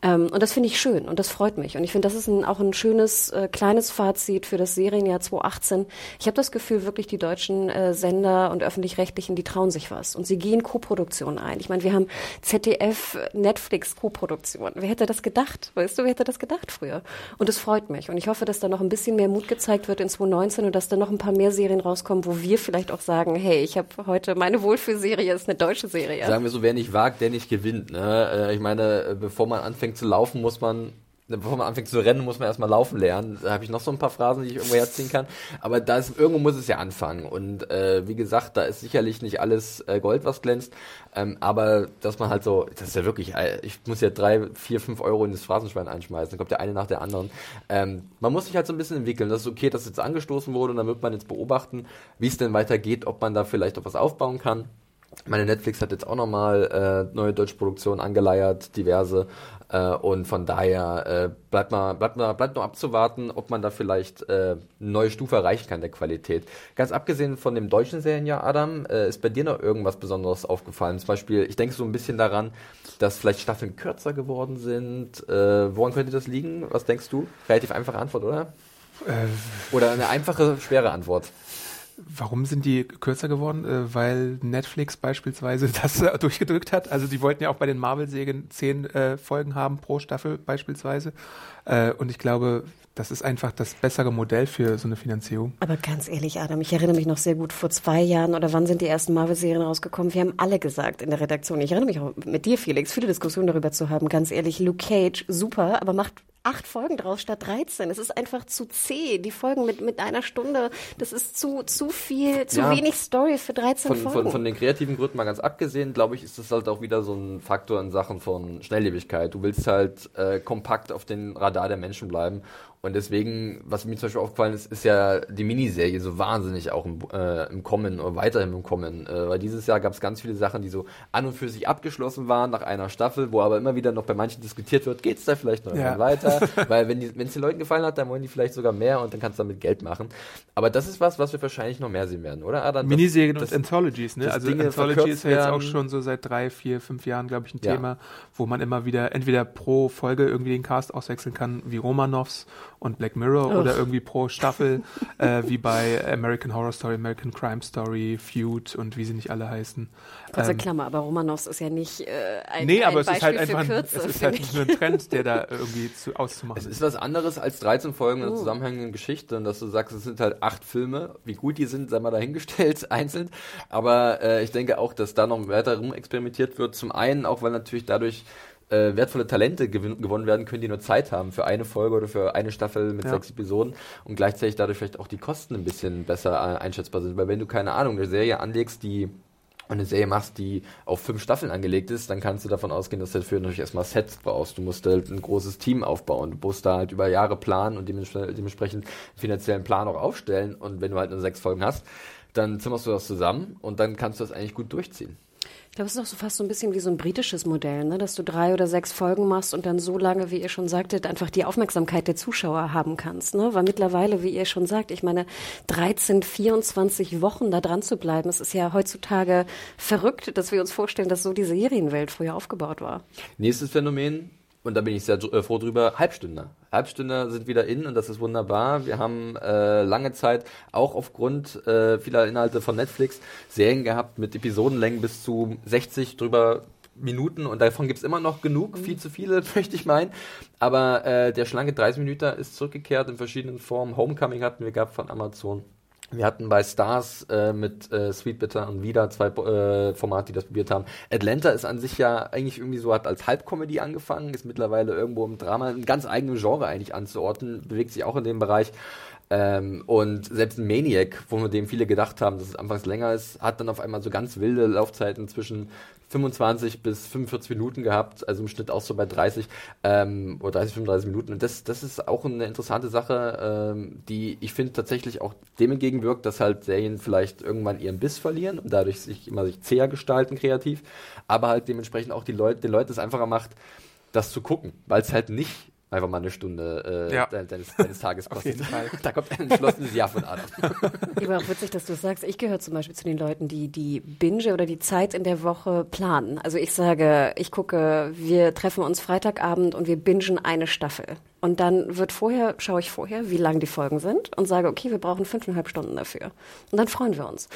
Ähm, und das finde ich schön und das freut mich. Und ich finde, das ist ein, auch ein schönes, äh, kleines Fazit für das Serienjahr 2018. Ich habe das Gefühl, wirklich die deutschen äh, Sender und öffentlich-rechtlichen, die trauen sich was. Und sie gehen Co-Produktionen ein. Ich meine, wir haben ZDF, Netflix Co-Produktion. Wer hätte das gedacht? Weißt du, wer hätte das gedacht früher? Und es freut mich. Und ich hoffe, dass da noch ein bisschen mehr Mut gezeigt wird in 2019 und dass da noch ein paar mehr Serien rauskommen, wo wir vielleicht auch sagen, hey, ich habe heute meine Wohlfühlserie ist eine deutsche Serie. Sagen wir so, wer nicht wagt, der nicht gewinnt. Ne? Äh, ich meine, äh, bevor man anfängt zu laufen, muss man bevor man anfängt zu rennen, muss man erstmal laufen lernen. Da habe ich noch so ein paar Phrasen, die ich irgendwo herziehen kann. Aber da ist, irgendwo muss es ja anfangen. Und äh, wie gesagt, da ist sicherlich nicht alles äh, Gold, was glänzt. Ähm, aber dass man halt so, das ist ja wirklich, äh, ich muss ja drei, vier, fünf Euro in das Phrasenschwein einschmeißen. Dann kommt der eine nach der anderen. Ähm, man muss sich halt so ein bisschen entwickeln. Das ist okay, dass jetzt angestoßen wurde und dann wird man jetzt beobachten, wie es denn weitergeht, ob man da vielleicht auch was aufbauen kann. Meine Netflix hat jetzt auch nochmal äh, neue deutsche Produktionen angeleiert, diverse. Äh, und von daher äh, bleibt, mal, bleibt, mal, bleibt nur abzuwarten, ob man da vielleicht äh, eine neue Stufe erreichen kann der Qualität. Ganz abgesehen von dem deutschen Serienjahr, Adam, äh, ist bei dir noch irgendwas Besonderes aufgefallen? Zum Beispiel, ich denke so ein bisschen daran, dass vielleicht Staffeln kürzer geworden sind. Äh, woran könnte das liegen? Was denkst du? Relativ einfache Antwort, oder? Äh, oder eine einfache, schwere Antwort. Warum sind die kürzer geworden? Äh, weil Netflix beispielsweise das äh, durchgedrückt hat. Also die wollten ja auch bei den Marvel-Serien zehn äh, Folgen haben pro Staffel beispielsweise. Und ich glaube, das ist einfach das bessere Modell für so eine Finanzierung. Aber ganz ehrlich, Adam, ich erinnere mich noch sehr gut vor zwei Jahren oder wann sind die ersten Marvel-Serien rausgekommen? Wir haben alle gesagt in der Redaktion. Ich erinnere mich auch mit dir, Felix, viele Diskussionen darüber zu haben. Ganz ehrlich, Luke Cage, super, aber macht acht Folgen draus statt 13. Es ist einfach zu zäh. Die Folgen mit, mit einer Stunde, das ist zu, zu viel, zu ja, wenig Story für 13 von, Folgen. Von, von den kreativen Gründen mal ganz abgesehen, glaube ich, ist das halt auch wieder so ein Faktor in Sachen von Schnelllebigkeit. Du willst halt äh, kompakt auf den Radar der Menschen bleiben und deswegen, was mir zum Beispiel aufgefallen ist, ist ja die Miniserie so wahnsinnig auch im, äh, im Kommen oder weiterhin im Kommen. Äh, weil dieses Jahr gab es ganz viele Sachen, die so an und für sich abgeschlossen waren nach einer Staffel, wo aber immer wieder noch bei manchen diskutiert wird, geht es da vielleicht noch ja. weiter? weil wenn es den Leuten gefallen hat, dann wollen die vielleicht sogar mehr und dann kannst du damit Geld machen. Aber das ist was, was wir wahrscheinlich noch mehr sehen werden, oder? Adam, Miniserien das, und Anthologies, ne? Also Dinge Anthology ist ja jetzt auch schon so seit drei, vier, fünf Jahren, glaube ich, ein ja. Thema, wo man immer wieder entweder pro Folge irgendwie den Cast auswechseln kann, wie Romanovs und Black Mirror Uch. oder irgendwie pro Staffel, äh, wie bei American Horror Story, American Crime Story, Feud und wie sie nicht alle heißen. Kurze ähm, Klammer, aber Romanovs ist ja nicht äh, ein Nee, aber ein es Beispiel ist halt einfach Kürze, es ist halt nur ein Trend, der da irgendwie zu, auszumachen ist. Es ist was anderes als 13 Folgen in einer uh. zusammenhängenden Geschichte und dass du sagst, es sind halt acht Filme. Wie gut die sind, sei mal dahingestellt, einzeln. Aber äh, ich denke auch, dass da noch weiter rum experimentiert wird. Zum einen auch, weil natürlich dadurch äh, wertvolle Talente gewonnen werden können, die nur Zeit haben für eine Folge oder für eine Staffel mit ja. sechs Episoden und gleichzeitig dadurch vielleicht auch die Kosten ein bisschen besser äh, einschätzbar sind. Weil wenn du keine Ahnung, eine Serie anlegst, die eine Serie machst, die auf fünf Staffeln angelegt ist, dann kannst du davon ausgehen, dass du dafür natürlich erstmal Sets brauchst. Du musst halt ein großes Team aufbauen. Du musst da halt über Jahre planen und dementsprechend finanziellen Plan auch aufstellen. Und wenn du halt nur sechs Folgen hast, dann zimmerst du das zusammen und dann kannst du das eigentlich gut durchziehen. Ich glaube, es ist auch so fast so ein bisschen wie so ein britisches Modell, ne? dass du drei oder sechs Folgen machst und dann so lange, wie ihr schon sagtet, einfach die Aufmerksamkeit der Zuschauer haben kannst. Ne? Weil mittlerweile, wie ihr schon sagt, ich meine, 13, 24 Wochen da dran zu bleiben, es ist ja heutzutage verrückt, dass wir uns vorstellen, dass so die Serienwelt früher aufgebaut war. Nächstes Phänomen, und da bin ich sehr äh, froh drüber, Halbstünder. Halbstünder sind wieder in und das ist wunderbar. Wir haben äh, lange Zeit auch aufgrund äh, vieler Inhalte von Netflix Serien gehabt mit Episodenlängen bis zu 60 drüber Minuten und davon gibt es immer noch genug, mhm. viel zu viele, möchte ich meinen. Aber äh, der schlanke 30 Minuten ist zurückgekehrt in verschiedenen Formen. Homecoming hatten wir gehabt von Amazon. Wir hatten bei Stars äh, mit äh, Sweet Bitter und wieder zwei äh, Formate, die das probiert haben. Atlanta ist an sich ja eigentlich irgendwie so, hat als Halbcomedy angefangen, ist mittlerweile irgendwo im Drama, ein ganz eigenes Genre eigentlich anzuordnen, bewegt sich auch in dem Bereich. Ähm, und selbst Maniac, wo wir dem viele gedacht haben, dass es anfangs länger ist, hat dann auf einmal so ganz wilde Laufzeiten zwischen 25 bis 45 Minuten gehabt, also im Schnitt auch so bei 30 ähm, oder 30, 35 Minuten. Und das, das ist auch eine interessante Sache, ähm, die ich finde tatsächlich auch dem entgegenwirkt, dass halt Serien vielleicht irgendwann ihren Biss verlieren und dadurch sich immer sich zäher gestalten kreativ, aber halt dementsprechend auch die Leute, den Leuten es einfacher macht, das zu gucken, weil es halt nicht einfach mal eine Stunde äh, ja. deines, deines Tages kostet. da kommt ein entschlossenes Ja von Adam. Aber auch witzig, dass du sagst, ich gehöre zum Beispiel zu den Leuten, die die Binge oder die Zeit in der Woche planen. Also ich sage, ich gucke, wir treffen uns Freitagabend und wir bingen eine Staffel. Und dann wird vorher, schaue ich vorher, wie lang die Folgen sind und sage, okay, wir brauchen fünfeinhalb Stunden dafür. Und dann freuen wir uns.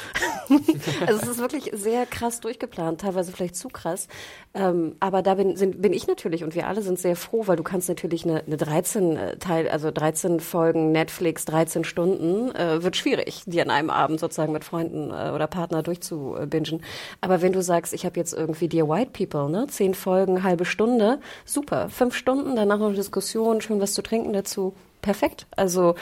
also es ist wirklich sehr krass durchgeplant, teilweise vielleicht zu krass. Ähm, aber da bin, sind, bin ich natürlich und wir alle sind sehr froh, weil du kannst natürlich eine, eine 13 äh, Teil, also 13 Folgen Netflix, 13 Stunden, äh, wird schwierig, die an einem Abend sozusagen mit Freunden äh, oder Partner durchzubingen. Aber wenn du sagst, ich habe jetzt irgendwie Dear White People, ne, zehn Folgen, halbe Stunde, super, fünf Stunden, danach noch eine Diskussion, schön was zu trinken dazu. Perfekt. Also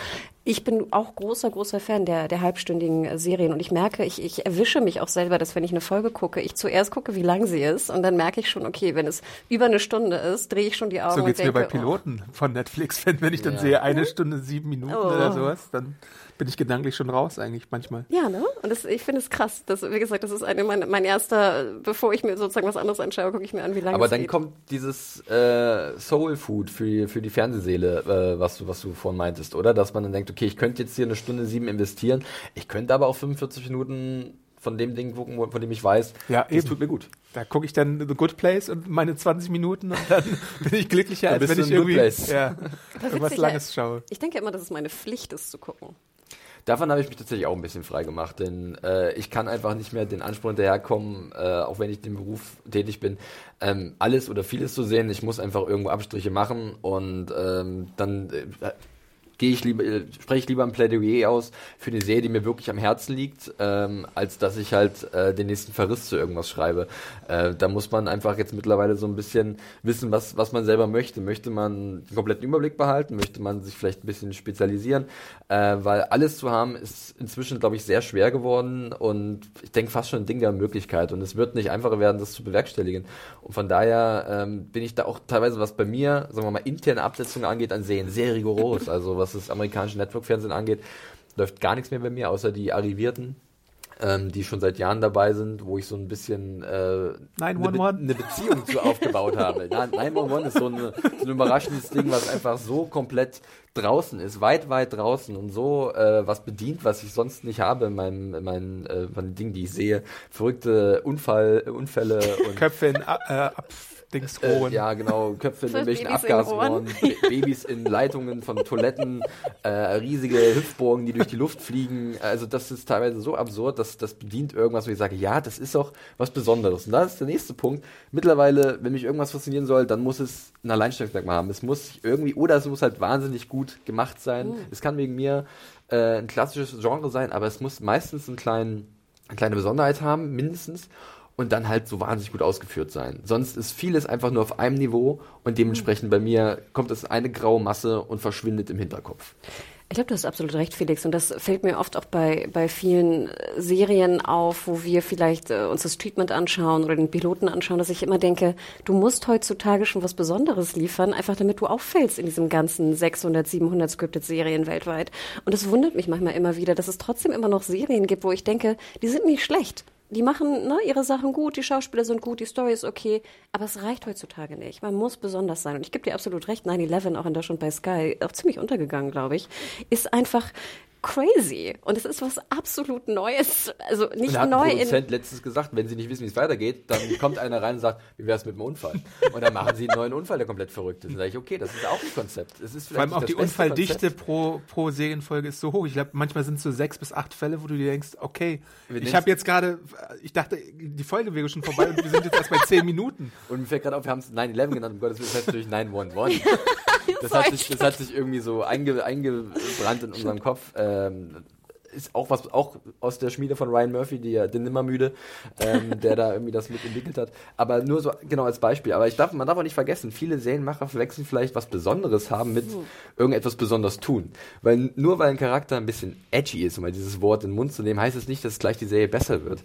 ich bin auch großer, großer Fan der, der halbstündigen Serien und ich merke, ich, ich erwische mich auch selber, dass wenn ich eine Folge gucke, ich zuerst gucke, wie lang sie ist und dann merke ich schon, okay, wenn es über eine Stunde ist, drehe ich schon die Augen. So geht's mir bei Piloten oh. von Netflix, wenn, wenn ich dann ja. sehe, eine Stunde, sieben Minuten oh. oder sowas, dann bin ich gedanklich schon raus eigentlich manchmal. Ja, ne? Und das, ich finde es krass. Das, wie gesagt, das ist eine, mein, mein erster, bevor ich mir sozusagen was anderes anschaue, gucke ich mir an, wie lange Aber dann geht. kommt dieses äh, Soul Food für, für die Fernsehseele, äh, was, du, was du vorhin meintest, oder? Dass man dann denkt, okay, ich könnte jetzt hier eine Stunde sieben investieren, ich könnte aber auch 45 Minuten von dem Ding gucken, von dem ich weiß, ja, das eben. tut mir gut. Da gucke ich dann The Good Place und meine 20 Minuten und dann bin ich glücklicher, als wenn ich irgendwie ja, irgendwas Langes schaue. Ich denke immer, dass es meine Pflicht ist zu gucken. Davon habe ich mich tatsächlich auch ein bisschen frei gemacht, denn äh, ich kann einfach nicht mehr den Anspruch hinterherkommen, äh, auch wenn ich den Beruf tätig bin, ähm, alles oder vieles zu sehen. Ich muss einfach irgendwo Abstriche machen und ähm, dann äh, gehe ich lieber, äh, spreche ich lieber ein Plädoyer aus für eine Serie, die mir wirklich am Herzen liegt, ähm, als dass ich halt äh, den nächsten Verriss zu irgendwas schreibe. Äh, da muss man einfach jetzt mittlerweile so ein bisschen wissen, was, was man selber möchte. Möchte man den kompletten Überblick behalten? Möchte man sich vielleicht ein bisschen spezialisieren? Äh, weil alles zu haben ist inzwischen, glaube ich, sehr schwer geworden und ich denke fast schon ein Ding der Möglichkeit und es wird nicht einfacher werden, das zu bewerkstelligen. Und von daher ähm, bin ich da auch teilweise, was bei mir, sagen wir mal, interne Absetzungen angeht, an Sehen sehr rigoros. Also was was das amerikanische Network-Fernsehen angeht, läuft gar nichts mehr bei mir, außer die Arrivierten, ähm, die schon seit Jahren dabei sind, wo ich so ein bisschen äh, eine, Be eine, Beziehung zu aufgebaut habe. 911 ist so, eine, so ein überraschendes Ding, was einfach so komplett draußen ist, weit, weit draußen und so äh, was bedient, was ich sonst nicht habe in meinen, in meinen äh, den Dingen, die ich sehe. Verrückte Unfall, Unfälle und Köpfe in, äh, Dingsrohren. Äh, ja, genau, Köpfe in irgendwelchen Abgasrohren, Babys in Leitungen von Toiletten, äh, riesige Hüftbogen, die durch die Luft fliegen. Also das ist teilweise so absurd, dass das bedient irgendwas, wo ich sage, ja, das ist doch was Besonderes. Und das ist der nächste Punkt. Mittlerweile, wenn mich irgendwas faszinieren soll, dann muss es ein Alleinstellungsmerkmal haben. Es muss irgendwie, oder es muss halt wahnsinnig gut gemacht sein. Mhm. Es kann wegen mir äh, ein klassisches Genre sein, aber es muss meistens einen kleinen, eine kleine Besonderheit haben, mindestens und dann halt so wahnsinnig gut ausgeführt sein. Sonst ist vieles einfach nur auf einem Niveau und dementsprechend bei mir kommt es eine graue Masse und verschwindet im Hinterkopf. Ich glaube, du hast absolut recht, Felix. Und das fällt mir oft auch bei, bei vielen Serien auf, wo wir vielleicht äh, uns das Treatment anschauen oder den Piloten anschauen, dass ich immer denke, du musst heutzutage schon was Besonderes liefern, einfach damit du auffällst in diesem ganzen 600, 700 scripted Serien weltweit. Und es wundert mich manchmal immer wieder, dass es trotzdem immer noch Serien gibt, wo ich denke, die sind nicht schlecht die machen ne, ihre Sachen gut, die Schauspieler sind gut, die Story ist okay, aber es reicht heutzutage nicht. Man muss besonders sein. Und ich gebe dir absolut recht, 9-11, auch in Deutschland bei Sky, auch ziemlich untergegangen, glaube ich, ist einfach crazy. Und es ist was absolut Neues. Also nicht und hat neu ein in. Produzent letztens gesagt, wenn sie nicht wissen, wie es weitergeht, dann kommt einer rein und sagt, wie wäre es mit dem Unfall? Und dann machen sie einen neuen Unfall, der komplett verrückt ist. Dann sage ich, okay, das ist auch ein Konzept. Es ist Vor allem auch die Unfalldichte Konzept. pro, pro Serienfolge ist so hoch. Ich glaube, manchmal sind es so sechs bis acht Fälle, wo du dir denkst, okay, Wir ich habe jetzt gerade, ich dachte, die Folge wäre schon vorbei und wir sind jetzt erst bei zehn Minuten. Und mir fällt gerade auf, wir haben es 9-11 genannt, um Gottes Willen, das heißt natürlich 911. Das hat, sich, das hat sich irgendwie so einge, eingebrannt in unserem Kopf. Ähm, ist auch was, auch aus der Schmiede von Ryan Murphy, die ja, den Nimmermüde, ähm, der da irgendwie das mitentwickelt hat. Aber nur so, genau als Beispiel. Aber ich darf, man darf auch nicht vergessen, viele Serienmacher verwechseln vielleicht was Besonderes haben mit irgendetwas besonders tun. Weil nur weil ein Charakter ein bisschen edgy ist, um mal dieses Wort in den Mund zu nehmen, heißt es nicht, dass gleich die Serie besser wird.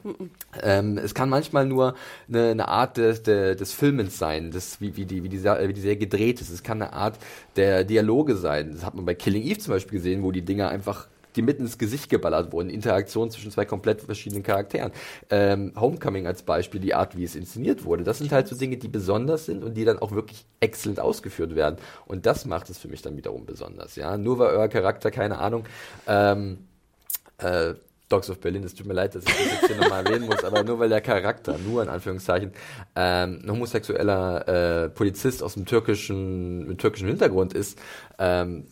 Ähm, es kann manchmal nur eine, eine Art des, des, des Filmens sein, des, wie, wie, die, wie, die, wie die Serie gedreht ist. Es kann eine Art der Dialoge sein. Das hat man bei Killing Eve zum Beispiel gesehen, wo die Dinger einfach die mitten ins Gesicht geballert wurden. Interaktion zwischen zwei komplett verschiedenen Charakteren. Ähm, Homecoming als Beispiel, die Art, wie es inszeniert wurde. Das sind halt so Dinge, die besonders sind und die dann auch wirklich exzellent ausgeführt werden. Und das macht es für mich dann wiederum besonders. Ja, nur weil euer Charakter, keine Ahnung, ähm, äh, Dogs of Berlin, es tut mir leid, dass ich das jetzt hier nochmal erwähnen muss, aber nur weil der Charakter, nur in Anführungszeichen, ähm, ein homosexueller äh, Polizist aus dem türkischen, mit türkischem Hintergrund ist, ähm,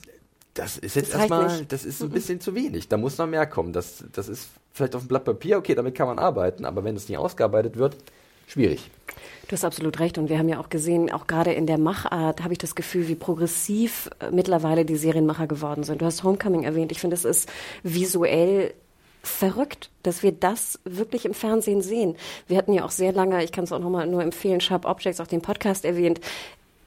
das ist jetzt Das erstmal, das ist ein bisschen zu wenig. Da muss noch mehr kommen. Das, das ist vielleicht auf dem Blatt Papier, okay, damit kann man arbeiten, aber wenn es nicht ausgearbeitet wird, schwierig. Du hast absolut recht. Und wir haben ja auch gesehen, auch gerade in der Machart habe ich das Gefühl, wie progressiv äh, mittlerweile die Serienmacher geworden sind. Du hast Homecoming erwähnt. Ich finde, es ist visuell verrückt, dass wir das wirklich im Fernsehen sehen. Wir hatten ja auch sehr lange, ich kann es auch nochmal nur empfehlen, Sharp Objects, auch den Podcast erwähnt.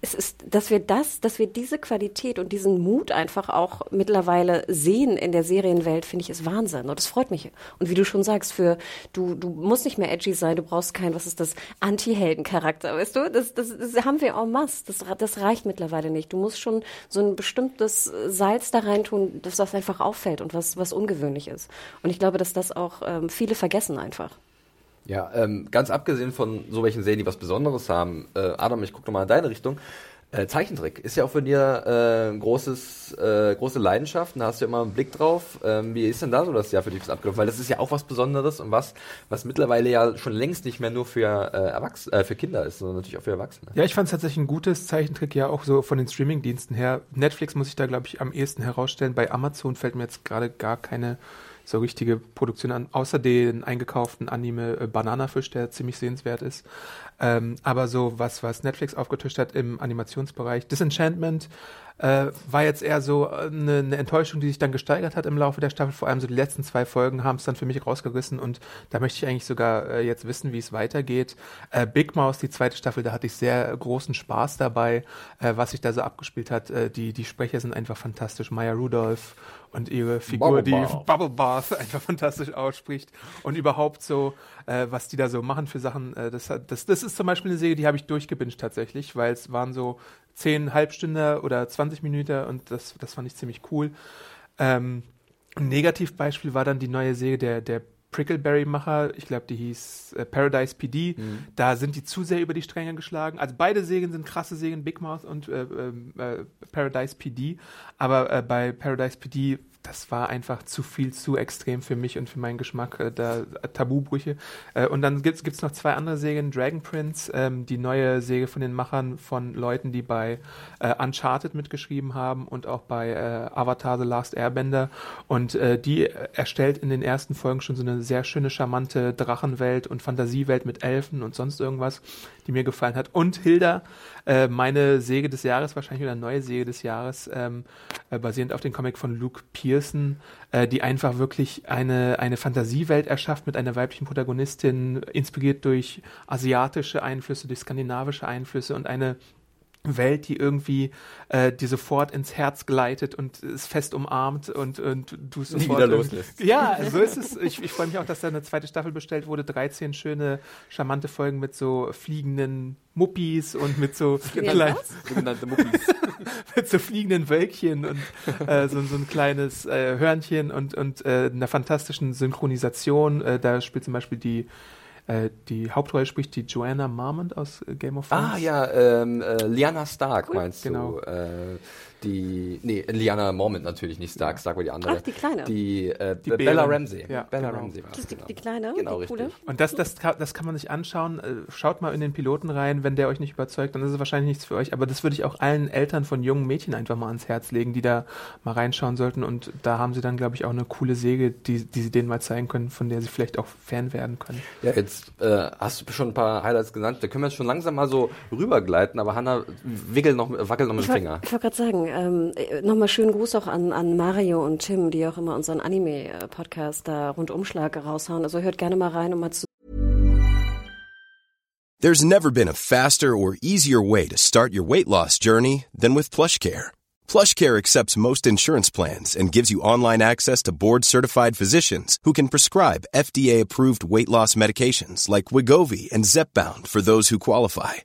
Es ist, dass wir das, dass wir diese Qualität und diesen Mut einfach auch mittlerweile sehen in der Serienwelt, finde ich, ist Wahnsinn. Und das freut mich. Und wie du schon sagst, für, du, du musst nicht mehr edgy sein, du brauchst keinen, was ist das, Anti-Helden-Charakter, weißt du? Das, das, das haben wir en masse. Das, das reicht mittlerweile nicht. Du musst schon so ein bestimmtes Salz da reintun, das was einfach auffällt und was, was ungewöhnlich ist. Und ich glaube, dass das auch ähm, viele vergessen einfach. Ja, ähm, ganz abgesehen von so welchen Serien, die was Besonderes haben, äh, Adam, ich gucke nochmal in deine Richtung. Äh, Zeichentrick ist ja auch für dir äh, großes, äh, große Leidenschaft, da hast du ja immer einen Blick drauf. Ähm, wie ist denn da so das Jahr für dich abgelaufen? Weil das ist ja auch was Besonderes und was, was mittlerweile ja schon längst nicht mehr nur für, äh, Erwachs äh, für Kinder ist, sondern natürlich auch für Erwachsene. Ja, ich fand es tatsächlich ein gutes Zeichentrick, ja auch so von den Streaming-Diensten her. Netflix muss ich da, glaube ich, am ehesten herausstellen. Bei Amazon fällt mir jetzt gerade gar keine so richtige Produktion an, außer den eingekauften Anime äh, Bananafisch, der ziemlich sehenswert ist. Ähm, aber so was, was Netflix aufgetischt hat im Animationsbereich. Disenchantment äh, war jetzt eher so eine, eine Enttäuschung, die sich dann gesteigert hat im Laufe der Staffel. Vor allem so die letzten zwei Folgen haben es dann für mich rausgerissen und da möchte ich eigentlich sogar äh, jetzt wissen, wie es weitergeht. Äh, Big Mouse, die zweite Staffel, da hatte ich sehr großen Spaß dabei, äh, was sich da so abgespielt hat. Äh, die, die Sprecher sind einfach fantastisch. Maya Rudolph und ihre Figur, Bubble die Bath. Bubble Bath einfach fantastisch ausspricht und überhaupt so, äh, was die da so machen für Sachen. Äh, das, hat, das, das ist zum Beispiel eine Serie, die habe ich durchgebinged tatsächlich, weil es waren so zehn Halbstünder oder 20 Minuten und das, das fand ich ziemlich cool. Ähm, ein Negativbeispiel war dann die neue Serie der, der Prickleberry-Macher, ich glaube, die hieß äh, Paradise PD. Da sind die zu sehr über die Stränge geschlagen. Also beide Serien sind krasse Serien, Big Mouth und äh, ähm, äh, Paradise PD. Aber äh, bei Paradise PD, das war einfach zu viel, zu extrem für mich und für meinen Geschmack, äh, da äh, Tabubrüche. Äh, und dann gibt's gibt's noch zwei andere Serien, Dragon Prince, ähm, die neue Serie von den Machern von Leuten, die bei äh, Uncharted mitgeschrieben haben und auch bei äh, Avatar The Last Airbender. Und äh, die erstellt in den ersten Folgen schon so eine sehr schöne, charmante Drachenwelt und Fantasiewelt mit Elfen und sonst irgendwas, die mir gefallen hat. Und Hilda, äh, meine Säge des Jahres, wahrscheinlich wieder neue Säge des Jahres, ähm, äh, basierend auf dem Comic von Luke Pearson, äh, die einfach wirklich eine, eine Fantasiewelt erschafft mit einer weiblichen Protagonistin, inspiriert durch asiatische Einflüsse, durch skandinavische Einflüsse und eine Welt, die irgendwie äh, dir sofort ins Herz gleitet und es fest umarmt und, und du sofort wieder loslässt. Ja, so ist es. Ich, ich freue mich auch, dass da eine zweite Staffel bestellt wurde. 13 schöne, charmante Folgen mit so fliegenden Muppis und mit so kleinen, Sogenannte Muppis. mit so fliegenden Wölkchen und äh, so, so ein kleines äh, Hörnchen und, und äh, einer fantastischen Synchronisation. Äh, da spielt zum Beispiel die äh, die Hauptrolle spricht die Joanna Marmont aus äh, Game of Thrones. Ah ja, ähm, äh, Lyanna Stark Cool. meinst Genau. du. Äh, die, nee, Liana Mormont natürlich, nicht Stark, Stark war die andere. Ach, die Kleine. Die, äh, Die Bella. Ramsey. Ja, Bella genau. Ramsey war Das ist die, genau. die Kleine, Genau, die coole. richtig. Und das, das, kann, das kann man sich anschauen. Äh, Schaut mal in den Piloten rein. Wenn der euch nicht überzeugt, dann ist es wahrscheinlich nichts für euch. Aber das würde ich auch allen Eltern von jungen Mädchen einfach mal ans Herz legen, die da mal reinschauen sollten. Und da haben sie dann, glaube ich, auch eine coole Säge, die, die sie denen mal zeigen können, von der sie vielleicht auch Fan werden können. Ja, jetzt äh, hast du schon ein paar Highlights genannt. Da können wir jetzt schon langsam mal so rübergleiten, aber Hanna, wickel noch, wackel noch mit Ich dem wollte Finger. wollt gerade sagen, ähm, äh, nochmal schönen Gruß auch an, an Mario und Tim, die auch immer unseren Anime-Podcast da Rundumschlag raushauen. Also hört gerne mal rein, um mal zu There's never been a faster or easier way to start your weight loss journey than with PlushCare. PlushCare accepts most insurance plans and gives you online access to board-certified physicians who can prescribe FDA-approved weight loss medications like Wigovi and Zepbound for those who qualify.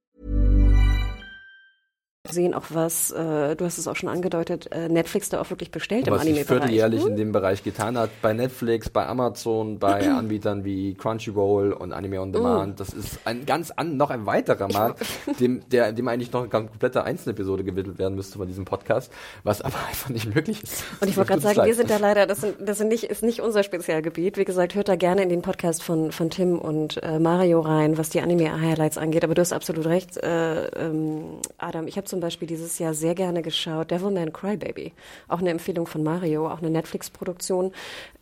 Sehen, auch was, äh, du hast es auch schon angedeutet, äh, Netflix da auch wirklich bestellt im was sich Anime-Bereich. vierteljährlich Hm? in dem Bereich getan hat. Bei Netflix, bei Amazon, bei Anbietern wie Crunchyroll und Anime on Demand. Das ist ein ganz an, noch ein weiterer Markt, dem, der, dem eigentlich noch eine komplette Einzelepisode gewidmet werden müsste von diesem Podcast, was aber einfach nicht möglich ist. Und ich wollte gerade sagen, wir sind da leider, das, sind, das sind nicht, ist nicht unser Spezialgebiet. Wie gesagt, hört da gerne in den Podcast von, von Tim und äh, Mario rein, was die Anime-Highlights angeht. Aber du hast absolut recht, äh, ähm, Adam. Ich habe zum Beispiel dieses Jahr sehr gerne geschaut, Devilman Crybaby. Auch eine Empfehlung von Mario, auch eine Netflix-Produktion.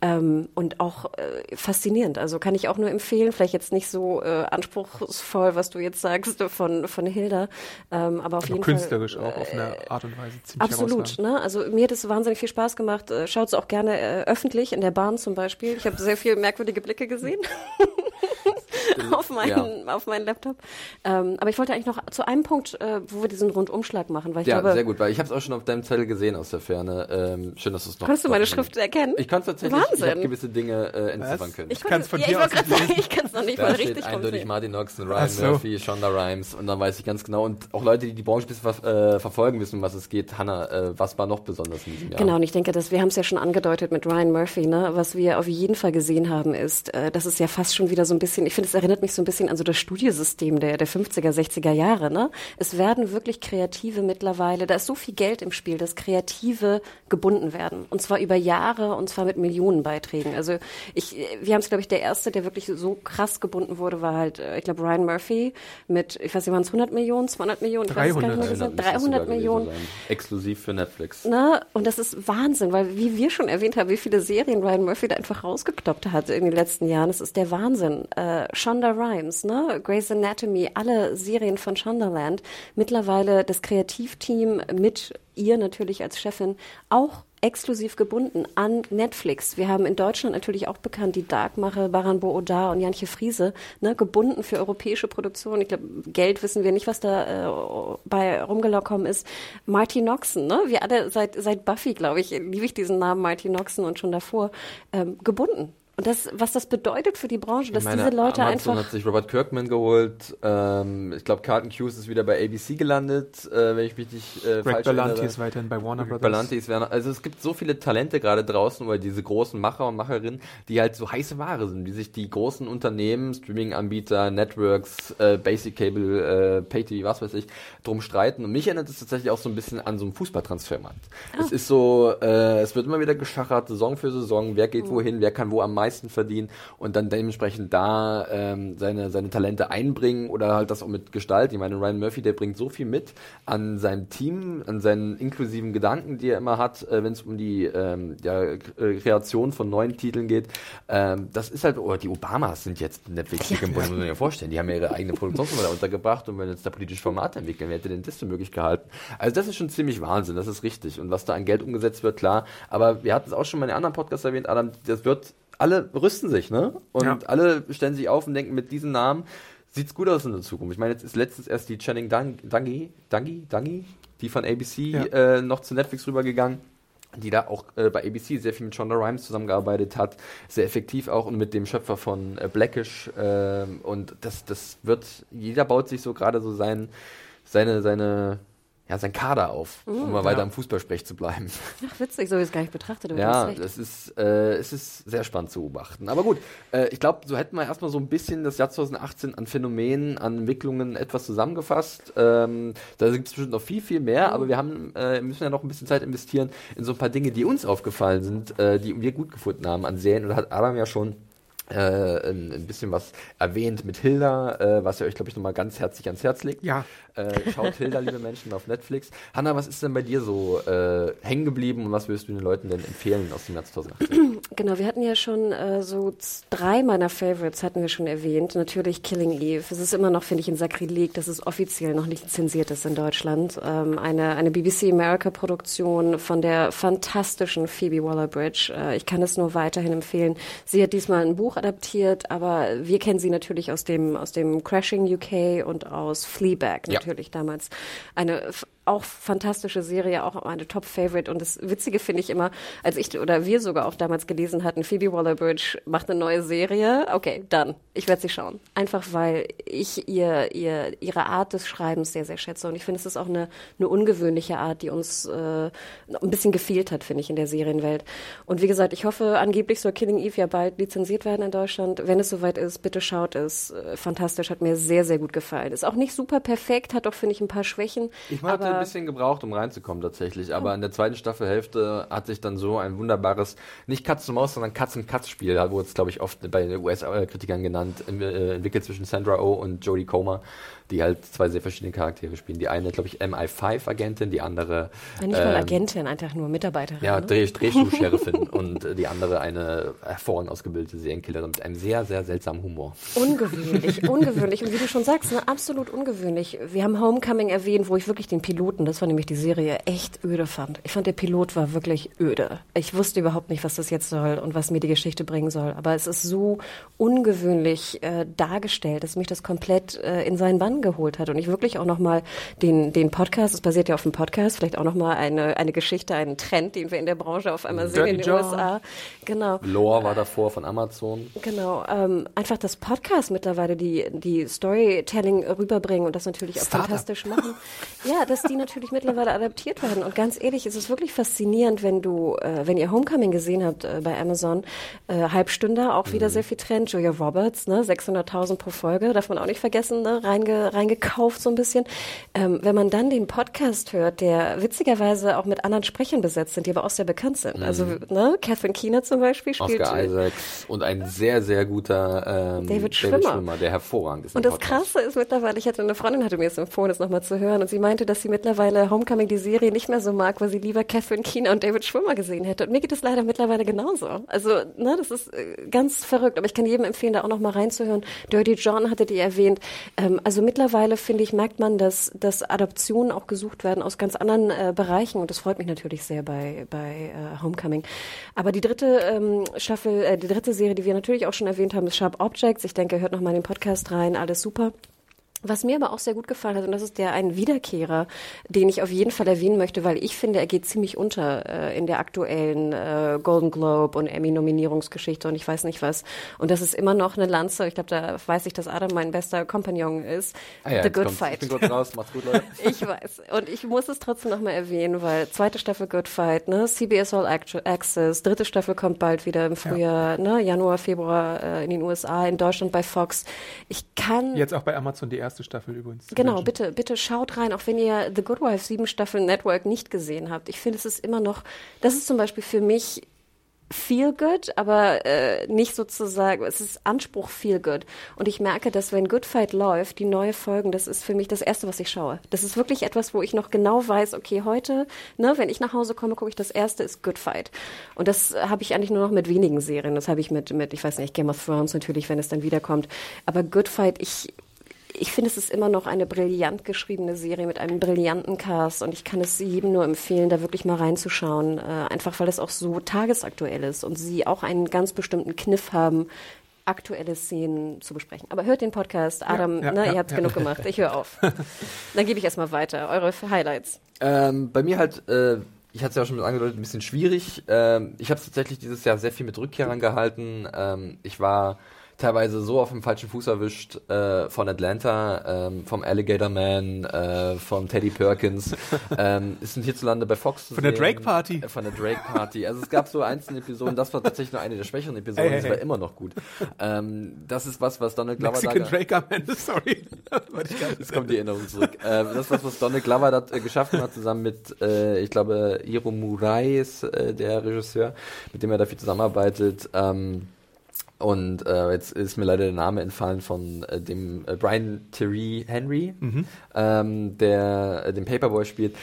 Ähm, und auch äh, faszinierend. Also kann ich auch nur empfehlen. Vielleicht jetzt nicht so äh, anspruchsvoll, was du jetzt sagst von, von Hilda. Ähm, aber auf Aber jeden künstlerisch Fall. auch auf eine Art und Weise ziemlich Absolut, ne? Also mir hat es wahnsinnig viel Spaß gemacht. Äh, Schaut es auch gerne äh, öffentlich in der Bahn zum Beispiel. Ich habe sehr viel merkwürdige Blicke gesehen auf meinen auf meinen Laptop. Ähm, aber ich wollte eigentlich noch zu einem Punkt, äh, wo wir diesen Rundumschlag machen, weil ich Ja, glaube, sehr gut, weil ich habe es auch schon auf deinem Zettel gesehen aus der Ferne. Ähm, schön, dass du es noch. konntest du meine Schrift erkennen? Ich kann es tatsächlich. Ich Wahnsinn. habe gewisse Dinge äh, entziffern können. Ich kann's von ja, dir ich aus sagen, ich kann es noch nicht mal Da steht richtig vom eindeutig. Martin Noxon, Ryan so. Murphy, Shonda Rhimes und dann weiß ich ganz genau und auch Leute, die die Branche ein bisschen ver äh, verfolgen wissen, um was es geht. Hanna, äh, was war noch besonders in diesem Jahr? Genau, und ich denke, dass wir haben es ja schon angedeutet mit Ryan Murphy, ne? Was wir auf jeden Fall gesehen haben, ist, äh, das ist ja fast schon wieder so ein bisschen, ich finde, es erinnert mich so ein bisschen an so das Studiosystem der, der 50er, 60er Jahre, ne? Es werden wirklich Kreative mittlerweile, da ist so viel Geld im Spiel, dass Kreative gebunden werden. Und zwar über Jahre und zwar mit Millionenbeiträgen. Also ich, wir haben es, glaube ich, der erste, der wirklich so krass gebunden wurde, war halt, äh, ich glaube, Ryan Murphy mit, ich weiß nicht, waren es 100 Millionen, 200 Millionen? Ich weiß es gar nicht mehr, 300. wie es sind. 300 Millionen. Exklusiv für Netflix. Ne? Und das ist Wahnsinn, weil wie wir schon erwähnt haben, wie viele Serien Ryan Murphy da einfach rausgekloppt hat in den letzten Jahren, das ist der Wahnsinn. Äh, Shonda Rhimes, ne? Grey's Anatomy, alle Serien von Shondaland, mittlerweile das Kreativteam mit ihr natürlich als Chefin auch exklusiv gebunden an Netflix. Wir haben in Deutschland natürlich auch bekannt die Darkmache, Baran Bo-Odar und Janche Friese, ne, gebunden für europäische Produktionen. Ich glaube, Geld wissen wir nicht, was da äh, bei rumgelaufen ist. Marty Noxon, ne? Wir alle seit seit Buffy, glaube ich, liebe ich diesen Namen Marty Noxon und schon davor ähm, gebunden. Und das, was das bedeutet für die Branche, dass meine, diese Leute Amazon einfach hat sich Robert Kirkman geholt. Ähm, ich glaube, Carlton Hughes ist wieder bei ABC gelandet, äh, wenn ich mich nicht äh, Greg falsch Berlanti erinnere. ist weiterhin bei Warner Greg Brothers. Berlanti ist Werner. Also es gibt so viele Talente gerade draußen, weil diese großen Macher und Macherinnen, die halt so heiße Ware sind, wie sich die großen Unternehmen, Streaming-Anbieter, Networks, äh, Basic Cable, äh, Pay-TV, was weiß ich, drum streiten. Und mich erinnert es tatsächlich auch so ein bisschen an so einen Fußballtransfermarkt. Es ist so, äh, es wird immer wieder geschachert, Saison für Saison, wer geht wohin, wer kann wo am meisten verdienen und dann dementsprechend da ähm, seine, seine Talente einbringen oder halt das auch mit Gestalt. Ich meine, Ryan Murphy, der bringt so viel mit an seinem Team, an seinen inklusiven Gedanken, die er immer hat, äh, wenn es um die ähm, ja, äh, Kreation von neuen Titeln geht. Ähm, das ist halt, oh, die Obamas sind jetzt Netflix ja, muss man sich ja vorstellen. Die haben ja ihre eigene Produktionsfirma da untergebracht und wenn jetzt da politische Formate entwickeln, wer hätte denn das für möglich gehalten? Also das ist schon ziemlich Wahnsinn, das ist richtig. Und was da an Geld umgesetzt wird, klar. Aber wir hatten es auch schon mal in den anderen Podcasts erwähnt, Adam, das wird alle rüsten sich, ne? Und Ja. alle stellen sich auf und denken, mit diesem Namen sieht's gut aus in der Zukunft. Ich meine, jetzt ist letztens erst die Channing Dangi, Dangi, Dangi, die von ABC Ja. äh, noch zu Netflix rübergegangen die da auch äh, bei ABC sehr viel mit Shonda Rhimes zusammengearbeitet hat, sehr effektiv auch und mit dem Schöpfer von äh, Blackish ähm, und das, das wird, jeder baut sich so gerade so sein, seine, seine, ja, sein Kader auf, Mhm. um mal weiter im Fußballsprech zu bleiben. Ach, witzig, so wie ich es gar nicht betrachtet. aber Ja, es ist, äh, es ist sehr spannend zu beobachten. Aber gut, äh, ich glaube, so hätten wir erstmal so ein bisschen das Jahr 2018 an Phänomenen, an Entwicklungen etwas zusammengefasst. Ähm, da gibt es bestimmt noch viel, viel mehr, aber wir haben, äh, müssen ja noch ein bisschen Zeit investieren in so ein paar Dinge, die uns aufgefallen sind, äh, die wir gut gefunden haben an Serien. Und da hat Adam ja schon äh, ein, ein bisschen was erwähnt mit Hilda, äh, was ihr euch, glaube ich, nochmal ganz herzlich ans Herz legt. Ja. Äh, schaut Hilda, liebe Menschen, auf Netflix. Hanna, was ist denn bei dir so äh, hängen geblieben und was würdest du den Leuten denn empfehlen aus dem Jahr 2018? Genau, wir hatten ja schon äh, so drei meiner Favorites hatten wir schon erwähnt. Natürlich Killing Eve. Es ist immer noch, finde ich, ein Sakrileg, dass es offiziell noch nicht zensiert ist in Deutschland. Ähm, eine, eine BBC America Produktion von der fantastischen Phoebe Waller-Bridge. Äh, ich kann es nur weiterhin empfehlen. Sie hat diesmal ein Buch adaptiert, aber wir kennen sie natürlich aus dem, aus dem Crashing UK und aus Fleabag Ja. Natürlich damals. Eine auch fantastische Serie, auch meine Top-Favorite. Und das Witzige finde ich immer, als ich oder wir sogar auch damals gelesen hatten, Phoebe Waller-Bridge macht eine neue Serie. Okay, dann. Ich werde sie schauen. Einfach weil ich ihr, ihr, ihre Art des Schreibens sehr, sehr schätze. Und ich finde, es ist auch eine, eine ungewöhnliche Art, die uns äh, ein bisschen gefehlt hat, finde ich, in der Serienwelt. Und wie gesagt, ich hoffe, angeblich soll Killing Eve ja bald lizenziert werden in Deutschland. Wenn es soweit ist, bitte schaut es. Äh, Fantastisch, hat mir sehr, sehr gut gefallen. Ist auch nicht super perfekt, hat auch, finde ich, ein paar Schwächen. Ich aber ein bisschen gebraucht, um reinzukommen tatsächlich, aber in der zweiten Staffelhälfte hat sich dann so ein wunderbares, nicht Katz-und-Maus, sondern Katz-und-Katz-Spiel, da wurde es, glaube ich, oft bei den US-Kritikern genannt, äh, entwickelt zwischen Sandra Oh und Jodie Comer, die halt zwei sehr verschiedene Charaktere spielen. Die eine, glaube ich, MI5-Agentin, die andere Nicht mal ähm, Agentin, einfach nur Mitarbeiterin. ja, ne? Dreh, Drehstuhl-Sheriffin und äh, die andere eine hervorragend ausgebildete Serienkillerin mit einem sehr, sehr seltsamen Humor. Ungewöhnlich, ungewöhnlich. Und wie du schon sagst, ne, absolut ungewöhnlich. Wir haben Homecoming erwähnt, wo ich wirklich den Piloten, das war nämlich die Serie, echt öde fand. Ich fand, der Pilot war wirklich öde. Ich wusste überhaupt nicht, was das jetzt soll und was mir die Geschichte bringen soll. Aber es ist so ungewöhnlich äh, dargestellt, dass mich das komplett äh, in seinen Bann geholt hat. Und ich wirklich auch nochmal den, den Podcast, es basiert ja auf dem Podcast, vielleicht auch nochmal eine, eine Geschichte, einen Trend, den wir in der Branche auf einmal sehen Dirty in den John. USA. Genau. Lore war davor von Amazon. Genau, ähm, einfach das Podcast mittlerweile, die, die Storytelling rüberbringen und das natürlich auch Startup. fantastisch machen. Ja, dass die natürlich mittlerweile adaptiert werden. Und ganz ehrlich, es ist wirklich faszinierend, wenn du, äh, wenn ihr Homecoming gesehen habt äh, bei Amazon, äh, Halbstünder, auch wieder sehr viel Trend, Julia Roberts, ne, 600.000 pro Folge, darf man auch nicht vergessen, ne, reinge, reingekauft so ein bisschen. Ähm, wenn man dann den Podcast hört, der witzigerweise auch mit anderen Sprechern besetzt sind, die aber auch sehr bekannt sind. Also, ne, Catherine Keener zum Beispiel spielt Oscar Isaacs und ein sehr, sehr guter ähm, David Schwimmer. der hervorragend ist. Und das Podcast. Krasse ist mittlerweile, ich hatte eine Freundin, hatte mir es empfohlen, das nochmal zu hören, und sie meinte, dass sie mittlerweile Homecoming, die Serie, nicht mehr so mag, weil sie lieber Catherine Keener und David Schwimmer gesehen hätte. Und mir geht es leider mittlerweile genauso. Also, ne, das ist äh, ganz verrückt, aber ich kann jedem empfehlen, da auch nochmal reinzuhören. Dirty John hattet ihr erwähnt. Ähm, also mittlerweile, finde ich, merkt man, dass, dass Adoptionen auch gesucht werden aus ganz anderen äh, Bereichen und das freut mich natürlich sehr bei, bei äh, Homecoming. Aber die dritte ähm, Staffel, äh, die dritte Serie, die wir natürlich auch schon erwähnt haben, ist Sharp Objects. Ich denke, hört nochmal in den Podcast rein, alles super. Was mir aber auch sehr gut gefallen hat, und das ist der ein Wiederkehrer, den ich auf jeden Fall erwähnen möchte, weil ich finde, er geht ziemlich unter äh, in der aktuellen äh, Golden Globe und Emmy-Nominierungsgeschichte und ich weiß nicht was. Und das ist immer noch eine Lanze. Ich glaube, da weiß ich, dass Adam mein bester Kompagnon ist. Ah ja, The Good kommt's. Fight. Ich bin kurz raus, macht's gut, Leute. Ich weiß. Und ich muss es trotzdem nochmal erwähnen, weil zweite Staffel Good Fight, ne, CBS All Access, dritte Staffel kommt bald wieder im Frühjahr, ne, Januar, Februar äh, in den USA, in Deutschland bei Fox. Ich kann Jetzt auch bei Amazon die erste Staffel übrigens. Genau, wünschen. bitte, bitte schaut rein, auch wenn ihr The Good Wife sieben Staffeln Network nicht gesehen habt. Ich finde, es ist immer noch, das ist zum Beispiel für mich feel good, aber äh, nicht sozusagen, es ist Anspruch feel good. Und ich merke, dass wenn Good Fight läuft, die neue Folgen, das ist für mich das Erste, was ich schaue. Das ist wirklich etwas, wo ich noch genau weiß, okay, heute, ne, wenn ich nach Hause komme, gucke ich, das Erste ist Good Fight. Und das habe ich eigentlich nur noch mit wenigen Serien. Das habe ich mit, mit, ich weiß nicht, Game of Thrones natürlich, wenn es dann wiederkommt. Aber Good Fight, ich, ich finde, es ist immer noch eine brillant geschriebene Serie mit einem brillanten Cast und ich kann es jedem nur empfehlen, da wirklich mal reinzuschauen, äh, einfach weil es auch so tagesaktuell ist und sie auch einen ganz bestimmten Kniff haben, aktuelle Szenen zu besprechen. Aber hört den Podcast, Adam, ja, ne, ja, ihr habt ja. genug gemacht, ich höre auf. Dann gebe ich erstmal weiter, eure Highlights. Ähm, bei mir halt, äh, ich hatte es ja auch schon angedeutet, ein bisschen schwierig. Ähm, ich habe tatsächlich dieses Jahr sehr viel mit Rückkehrern gehalten. Ähm, ich war teilweise so auf dem falschen Fuß erwischt äh, von Atlanta, ähm, vom Alligator Man, äh, von Teddy Perkins. ähm, ist ein hierzulande bei Fox zu Von sehen. der Drake Party. Äh, Von der Drake Party. Also es gab so einzelne Episoden, das war tatsächlich nur eine der schwächeren Episoden, Hey, hey, das war immer noch gut. Ähm, das ist was, was Donald Glover Mexican da... Drake am Ende, sorry. Jetzt kommt die Erinnerung zurück. äh, das ist was, was Donald Glover da äh, geschaffen hat, zusammen mit, äh, ich glaube, Hiro Murai ist äh, der Regisseur, mit dem er dafür zusammenarbeitet. Ähm, und äh, jetzt ist mir leider der Name entfallen von äh, dem äh, Brian Terry Henry, ähm, der äh, den Paperboy spielt.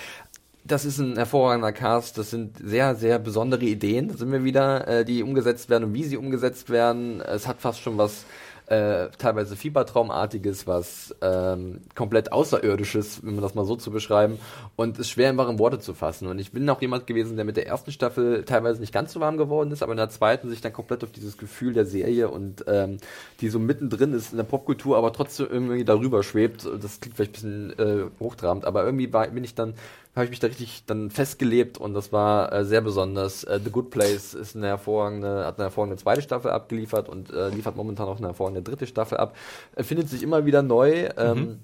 Das ist ein hervorragender Cast. Das sind sehr, sehr besondere Ideen. Da sind wir wieder, äh, die umgesetzt werden und wie sie umgesetzt werden. Es hat fast schon was äh, teilweise Fiebertraumartiges, was ähm, komplett Außerirdisches, wenn man das mal so zu beschreiben, und ist schwer in Worte zu fassen. Und ich bin auch jemand gewesen, der mit der ersten Staffel teilweise nicht ganz so warm geworden ist, aber in der zweiten sich dann komplett auf dieses Gefühl der Serie und ähm, die so mittendrin ist in der Popkultur, aber trotzdem irgendwie darüber schwebt. Das klingt vielleicht ein bisschen äh, hochtrabend, aber irgendwie war, bin ich dann habe ich mich da richtig dann festgelebt und das war äh, sehr besonders. Äh, The Good Place ist eine hervorragende, hat eine hervorragende zweite Staffel abgeliefert und äh, liefert momentan auch eine hervorragende dritte Staffel ab. Er findet sich immer wieder neu ähm,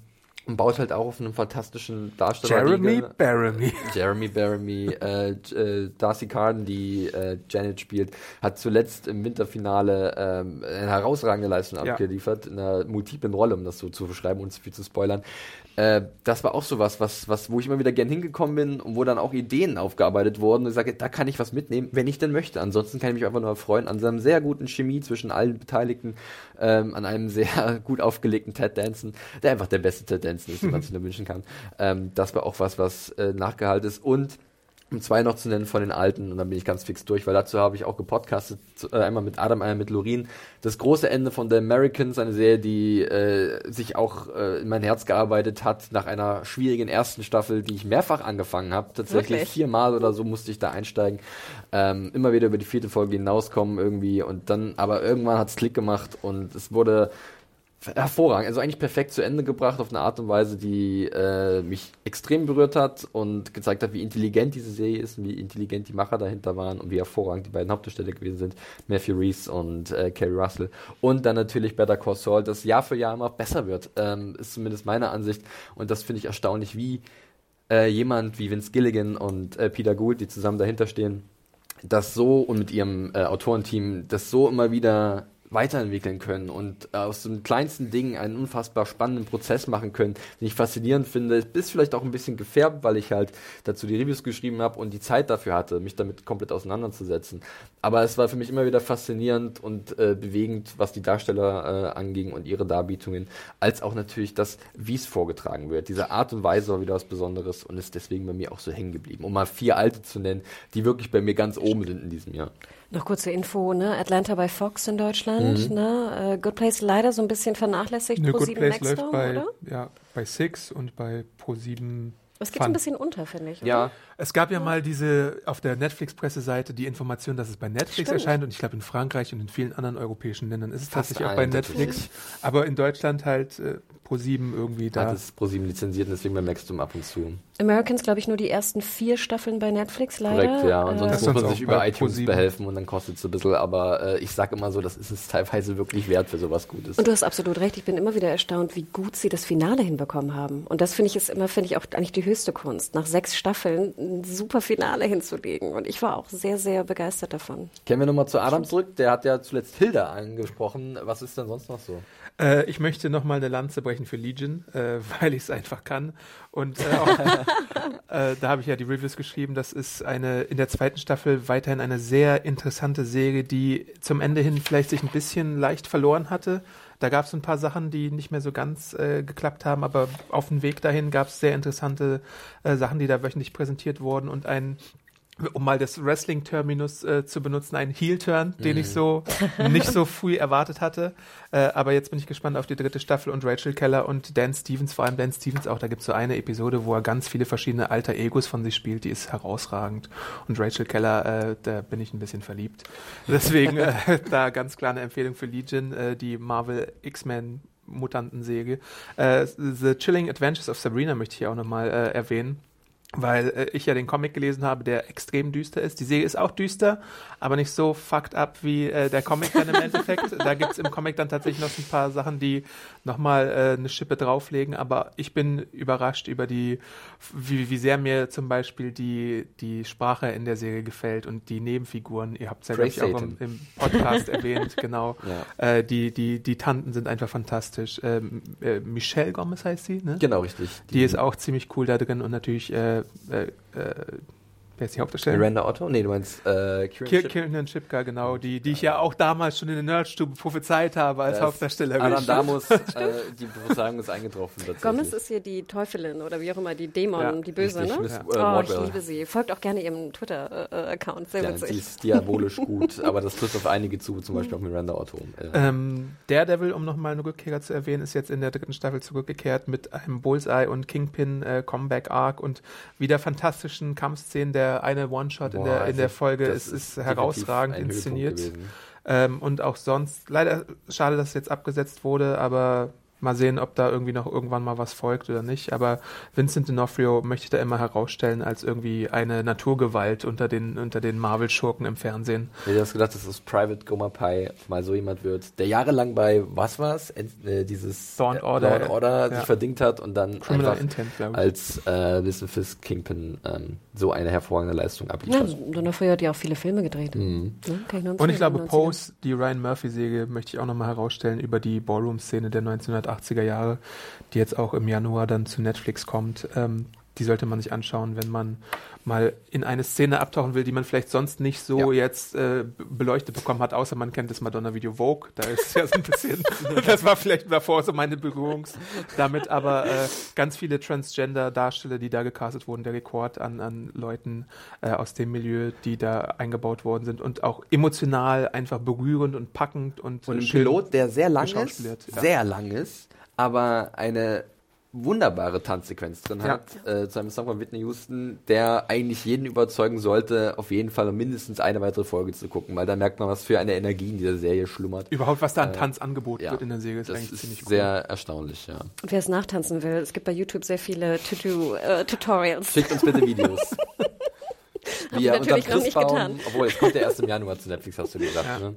und baut halt auch auf einem fantastischen Darsteller. Jeremy Baramy. Jeremy Baramy, äh, äh, Darcy Carden, die äh, Janet spielt, hat zuletzt im Winterfinale ähm, eine herausragende Leistung Ja. abgeliefert, in einer multiplen Rolle, um das so zu beschreiben, ohne zu viel zu spoilern. Äh, das war auch so was, was, wo ich immer wieder gern hingekommen bin und wo dann auch Ideen aufgearbeitet wurden und ich sage, da kann ich was mitnehmen, wenn ich denn möchte. Ansonsten kann ich mich einfach nur freuen an seinem sehr guten Chemie zwischen allen Beteiligten, ähm, an einem sehr gut aufgelegten Ted Danson, der einfach der beste Ted Danson ist, den man sich nur wünschen kann. Ähm, das war auch was, was äh, nachgehalten ist und um zwei noch zu nennen von den alten, und dann bin ich ganz fix durch, weil dazu habe ich auch gepodcastet, äh, einmal mit Adam, einmal mit Lorin. Das große Ende von The Americans, eine Serie, die äh, sich auch äh, in mein Herz gearbeitet hat, nach einer schwierigen ersten Staffel, die ich mehrfach angefangen habe. Tatsächlich Wirklich? viermal oder so musste ich da einsteigen. Ähm, immer wieder über die vierte Folge hinauskommen irgendwie und dann, aber irgendwann hat's Klick gemacht und es wurde hervorragend, also eigentlich perfekt zu Ende gebracht auf eine Art und Weise, die äh, mich extrem berührt hat und gezeigt hat, wie intelligent diese Serie ist und wie intelligent die Macher dahinter waren und wie hervorragend die beiden Hauptdarsteller gewesen sind, Matthew Reese und äh, Kerry Russell. Und dann natürlich Better Call Saul, das Jahr für Jahr immer besser wird, ähm, ist zumindest meine Ansicht und das finde ich erstaunlich, wie äh, jemand wie Vince Gilligan und äh, Peter Gould, die zusammen dahinter stehen, das so und mit ihrem äh, Autorenteam das so immer wieder weiterentwickeln können und äh, aus dem kleinsten Ding einen unfassbar spannenden Prozess machen können, den ich faszinierend finde. Ist vielleicht auch ein bisschen gefärbt, weil ich halt dazu die Reviews geschrieben habe und die Zeit dafür hatte, mich damit komplett auseinanderzusetzen. Aber es war für mich immer wieder faszinierend und äh, bewegend, was die Darsteller äh, anging und ihre Darbietungen, als auch natürlich das, wie es vorgetragen wird. Diese Art und Weise war wieder was Besonderes und ist deswegen bei mir auch so hängen geblieben. Um mal vier alte zu nennen, die wirklich bei mir ganz oben sind in diesem Jahr. Noch kurze Info, ne? Atlanta bei Fox in Deutschland, Mhm. ne? Äh, Good Place leider so ein bisschen vernachlässigt. Ne, Pro Good 7 Place Nextdoor, läuft bei, oder? ja, bei Six und bei Pro7. Es geht so ein bisschen unter, finde ich. oder? Ja, Es gab ja mal diese auf der Netflix-Presseseite die Information, dass es bei Netflix Stimmt. erscheint und ich glaube in Frankreich und in vielen anderen europäischen Ländern ist es Fast tatsächlich auch bei Netflix, aber in Deutschland halt äh, Pro7 irgendwie da. hat es ProSieben lizenziert und deswegen bei Maxdom ab und zu. Americans, glaube ich, nur die ersten vier Staffeln bei Netflix leider. Korrekt, ja. Und Äh, sonst Das muss man sich über iTunes ProSieben. behelfen und dann kostet es ein bisschen. Aber äh, ich sage immer so, das ist es teilweise wirklich wert für sowas Gutes. Und du hast absolut recht. Ich bin immer wieder erstaunt, wie gut sie das Finale hinbekommen haben. Und das finde ich ist immer, finde ich auch eigentlich die höchste Kunst, nach sechs Staffeln ein super Finale hinzulegen. Und ich war auch sehr, sehr begeistert davon. Kehren wir nochmal zu Adam zurück. Der hat ja zuletzt Hilda angesprochen. Was ist denn sonst noch so? Äh, ich möchte nochmal eine Lanze brechen für Legion, äh, weil ich es einfach kann. Und äh, auch, äh, da habe ich ja die Reviews geschrieben. Das ist eine in der zweiten Staffel weiterhin eine sehr interessante Serie, die zum Ende hin vielleicht sich ein bisschen leicht verloren hatte. Da gab es ein paar Sachen, die nicht mehr so ganz äh, geklappt haben, aber auf dem Weg dahin gab es sehr interessante äh, Sachen, die da wöchentlich präsentiert wurden und ein um mal das Wrestling-Terminus äh, zu benutzen, ein Heel-Turn, den ich so nicht so früh erwartet hatte. Äh, aber jetzt bin ich gespannt auf die dritte Staffel und Rachel Keller und Dan Stevens, vor allem Dan Stevens auch. Da gibt es so eine Episode, wo er ganz viele verschiedene alter Egos von sich spielt, die ist herausragend. Und Rachel Keller, äh, da bin ich ein bisschen verliebt. Deswegen äh, da ganz klar eine Empfehlung für Legion, äh, die Marvel X-Men Mutantensäge. Äh, The Chilling Adventures of Sabrina möchte ich auch nochmal äh, erwähnen weil äh, ich ja den Comic gelesen habe, der extrem düster ist. Die Serie ist auch düster, aber nicht so fucked up wie äh, der Comic dann im Endeffekt. da gibt's im Comic dann tatsächlich noch so ein paar Sachen, die nochmal äh, eine Schippe drauflegen, aber ich bin überrascht über die, wie, wie sehr mir zum Beispiel die, die Sprache in der Serie gefällt und die Nebenfiguren. Ihr habt es ja, ich, auch im, im Podcast erwähnt, genau. Ja. Äh, die, die, die Tanten sind einfach fantastisch. Ähm, äh, Michelle Gomez heißt sie, ne? Genau, richtig. Die, ist auch ziemlich cool da drin und natürlich äh, äh, äh, wer ist die Hauptdarstellerin? Miranda Otto? Nee, du meinst äh, Kieran Kiernan Shipka, genau, die, die ich ja auch damals schon in der Nerdstube prophezeit habe als Das- Hauptdarstellerin. Adam Damus, äh, die Prophezeiung ist eingetroffen. Gomez ist hier die Teufelin oder wie auch immer, die Dämon, Ja, die Böse, richtig, ne? Miss, äh, oh, ich liebe sie. Folgt auch gerne ihrem Twitter-Account, sehr ja, sie ist diabolisch gut, aber das trifft auf einige zu, zum Beispiel auf Miranda Otto. Äh, Ähm, Daredevil, um nochmal eine Rückkehrer zu erwähnen, ist jetzt in der dritten Staffel zurückgekehrt mit einem Bullseye und Kingpin äh, Comeback Arc und wieder fantastischen Kampfszenen. Der eine One-Shot in der, in der Folge ist, ist herausragend inszeniert. Ähm, und auch sonst, leider schade, dass es jetzt abgesetzt wurde, aber mal sehen, ob da irgendwie noch irgendwann mal was folgt oder nicht. Aber Vincent D'Onofrio möchte ich da immer herausstellen als irgendwie eine Naturgewalt unter den, unter den Marvel-Schurken im Fernsehen. Hätte das gedacht, dass das Private Goma Pi mal so jemand wird, der jahrelang bei, was war's, äh, dieses Dawn äh, Order, Dawn Order ja. sich verdingt hat und dann Criminal einfach Intent, als äh, Wissen Fisk Kingpin ähm, so eine hervorragende Leistung Ja, abliefert. Donofrio hat ja auch viele Filme gedreht. Mhm. Ne? Ich nur Und ich glaube, 90er. Pose, die Ryan Murphy-Serie, möchte ich auch nochmal herausstellen über die Ballroom-Szene der 1980er Jahre, die jetzt auch im Januar dann zu Netflix kommt. Ähm, die sollte man sich anschauen, wenn man mal in eine Szene abtauchen will, die man vielleicht sonst nicht so Ja. jetzt äh, beleuchtet bekommen hat, außer man kennt das Madonna-Video Vogue. Da ist es ja so ein bisschen, das war vielleicht davor so meine Berührung damit, aber äh, ganz viele Transgender-Darsteller, die da gecastet wurden, der Rekord an, an Leuten äh, aus dem Milieu, die da eingebaut worden sind und auch emotional einfach berührend und packend und, Und äh, ein schön Pilot, der sehr lang ist, ja. sehr lang ist, aber eine wunderbare Tanzsequenz drin Ja. hat, äh, zu einem Song von Whitney Houston, der eigentlich jeden überzeugen sollte, auf jeden Fall mindestens eine weitere Folge zu gucken, weil da merkt man, was für eine Energie in dieser Serie schlummert. Überhaupt, was da an Äh, Tanz angeboten Ja, wird in der Serie, ist das eigentlich ist ziemlich cool. sehr erstaunlich, ja. Und wer es nachtanzen will, es gibt bei YouTube sehr viele Tutu, äh, Tutorials. Schickt uns bitte Videos. wir Wie er natürlich noch nicht Christbaum- getan. Obwohl, es kommt ja erst im Januar zu Netflix, hast du gesagt. Ja. Ne?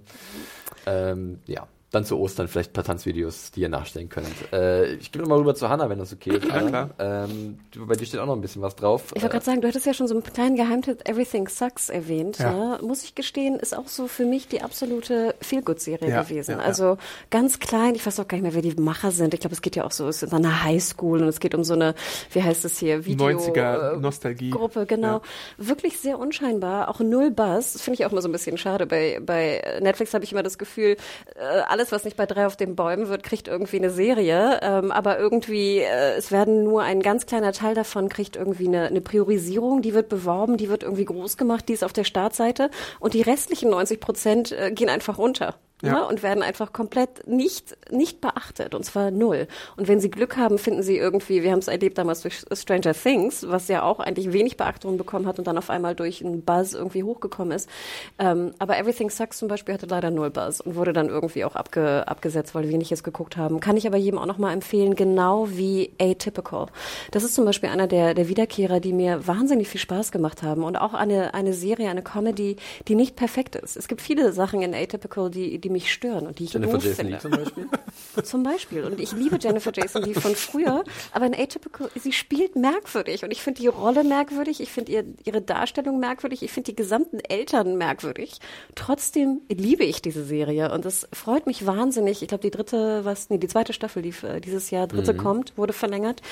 Ähm, ja. Dann zu Ostern vielleicht ein paar Tanzvideos, die ihr nachstellen könnt. Äh, ich gebe mal rüber zu Hannah, wenn das okay ist. Ja, klar. Ähm, bei dir steht auch noch ein bisschen was drauf. Ich wollte gerade sagen, du hattest ja schon so einen kleinen Geheimtipp Everything Sucks erwähnt. Ja. Ne? Muss ich gestehen, ist auch so für mich die absolute Feelgood-Serie Ja, gewesen. ja, ja. Also ganz klein, ich weiß auch gar nicht mehr, wer die Macher sind. Ich glaube, es geht ja auch so, es ist in einer Highschool und es geht um so eine, wie heißt es hier, Video... 90er äh, Nostalgie. Gruppe, genau. Ja. Wirklich sehr unscheinbar, auch null Buzz. Das finde ich auch immer so ein bisschen schade. Bei, bei Netflix habe ich immer das Gefühl, äh, alles, was nicht bei drei auf den Bäumen wird, kriegt irgendwie eine Serie. Ähm, aber irgendwie, äh, es werden nur ein ganz kleiner Teil davon, kriegt irgendwie eine, eine Priorisierung, die wird beworben, die wird irgendwie groß gemacht, die ist auf der Startseite. Und die restlichen 90 Prozent äh, gehen einfach runter. Ja. Ne? Und werden einfach komplett nicht, nicht beachtet, und zwar null. Und wenn sie Glück haben, finden sie irgendwie, wir haben es erlebt damals durch Stranger Things, was ja auch eigentlich wenig Beachtung bekommen hat und dann auf einmal durch einen Buzz irgendwie hochgekommen ist. Ähm, aber Everything Sucks zum Beispiel hatte leider null Buzz und wurde dann irgendwie auch abge, abgesetzt, weil wenig es geguckt haben. Kann ich aber jedem auch nochmal empfehlen, genau wie Atypical. Das ist zum Beispiel einer der, der Wiederkehrer, die mir wahnsinnig viel Spaß gemacht haben und auch eine, eine Serie, eine Comedy, die nicht perfekt ist. Es gibt viele Sachen in Atypical, die, die mich stören und die ich Jennifer Jason finde. Leigh zum Beispiel. Zum Beispiel. Und ich liebe Jennifer Jason Leigh von früher, aber in Atypical, sie spielt merkwürdig. Und ich finde die Rolle merkwürdig, ich finde ihr, ihre Darstellung merkwürdig, ich finde die gesamten Eltern merkwürdig. Trotzdem liebe ich diese Serie und es freut mich wahnsinnig. Ich glaube, die dritte, was, nee, die zweite Staffel, die äh, dieses Jahr dritte kommt, wurde verlängert.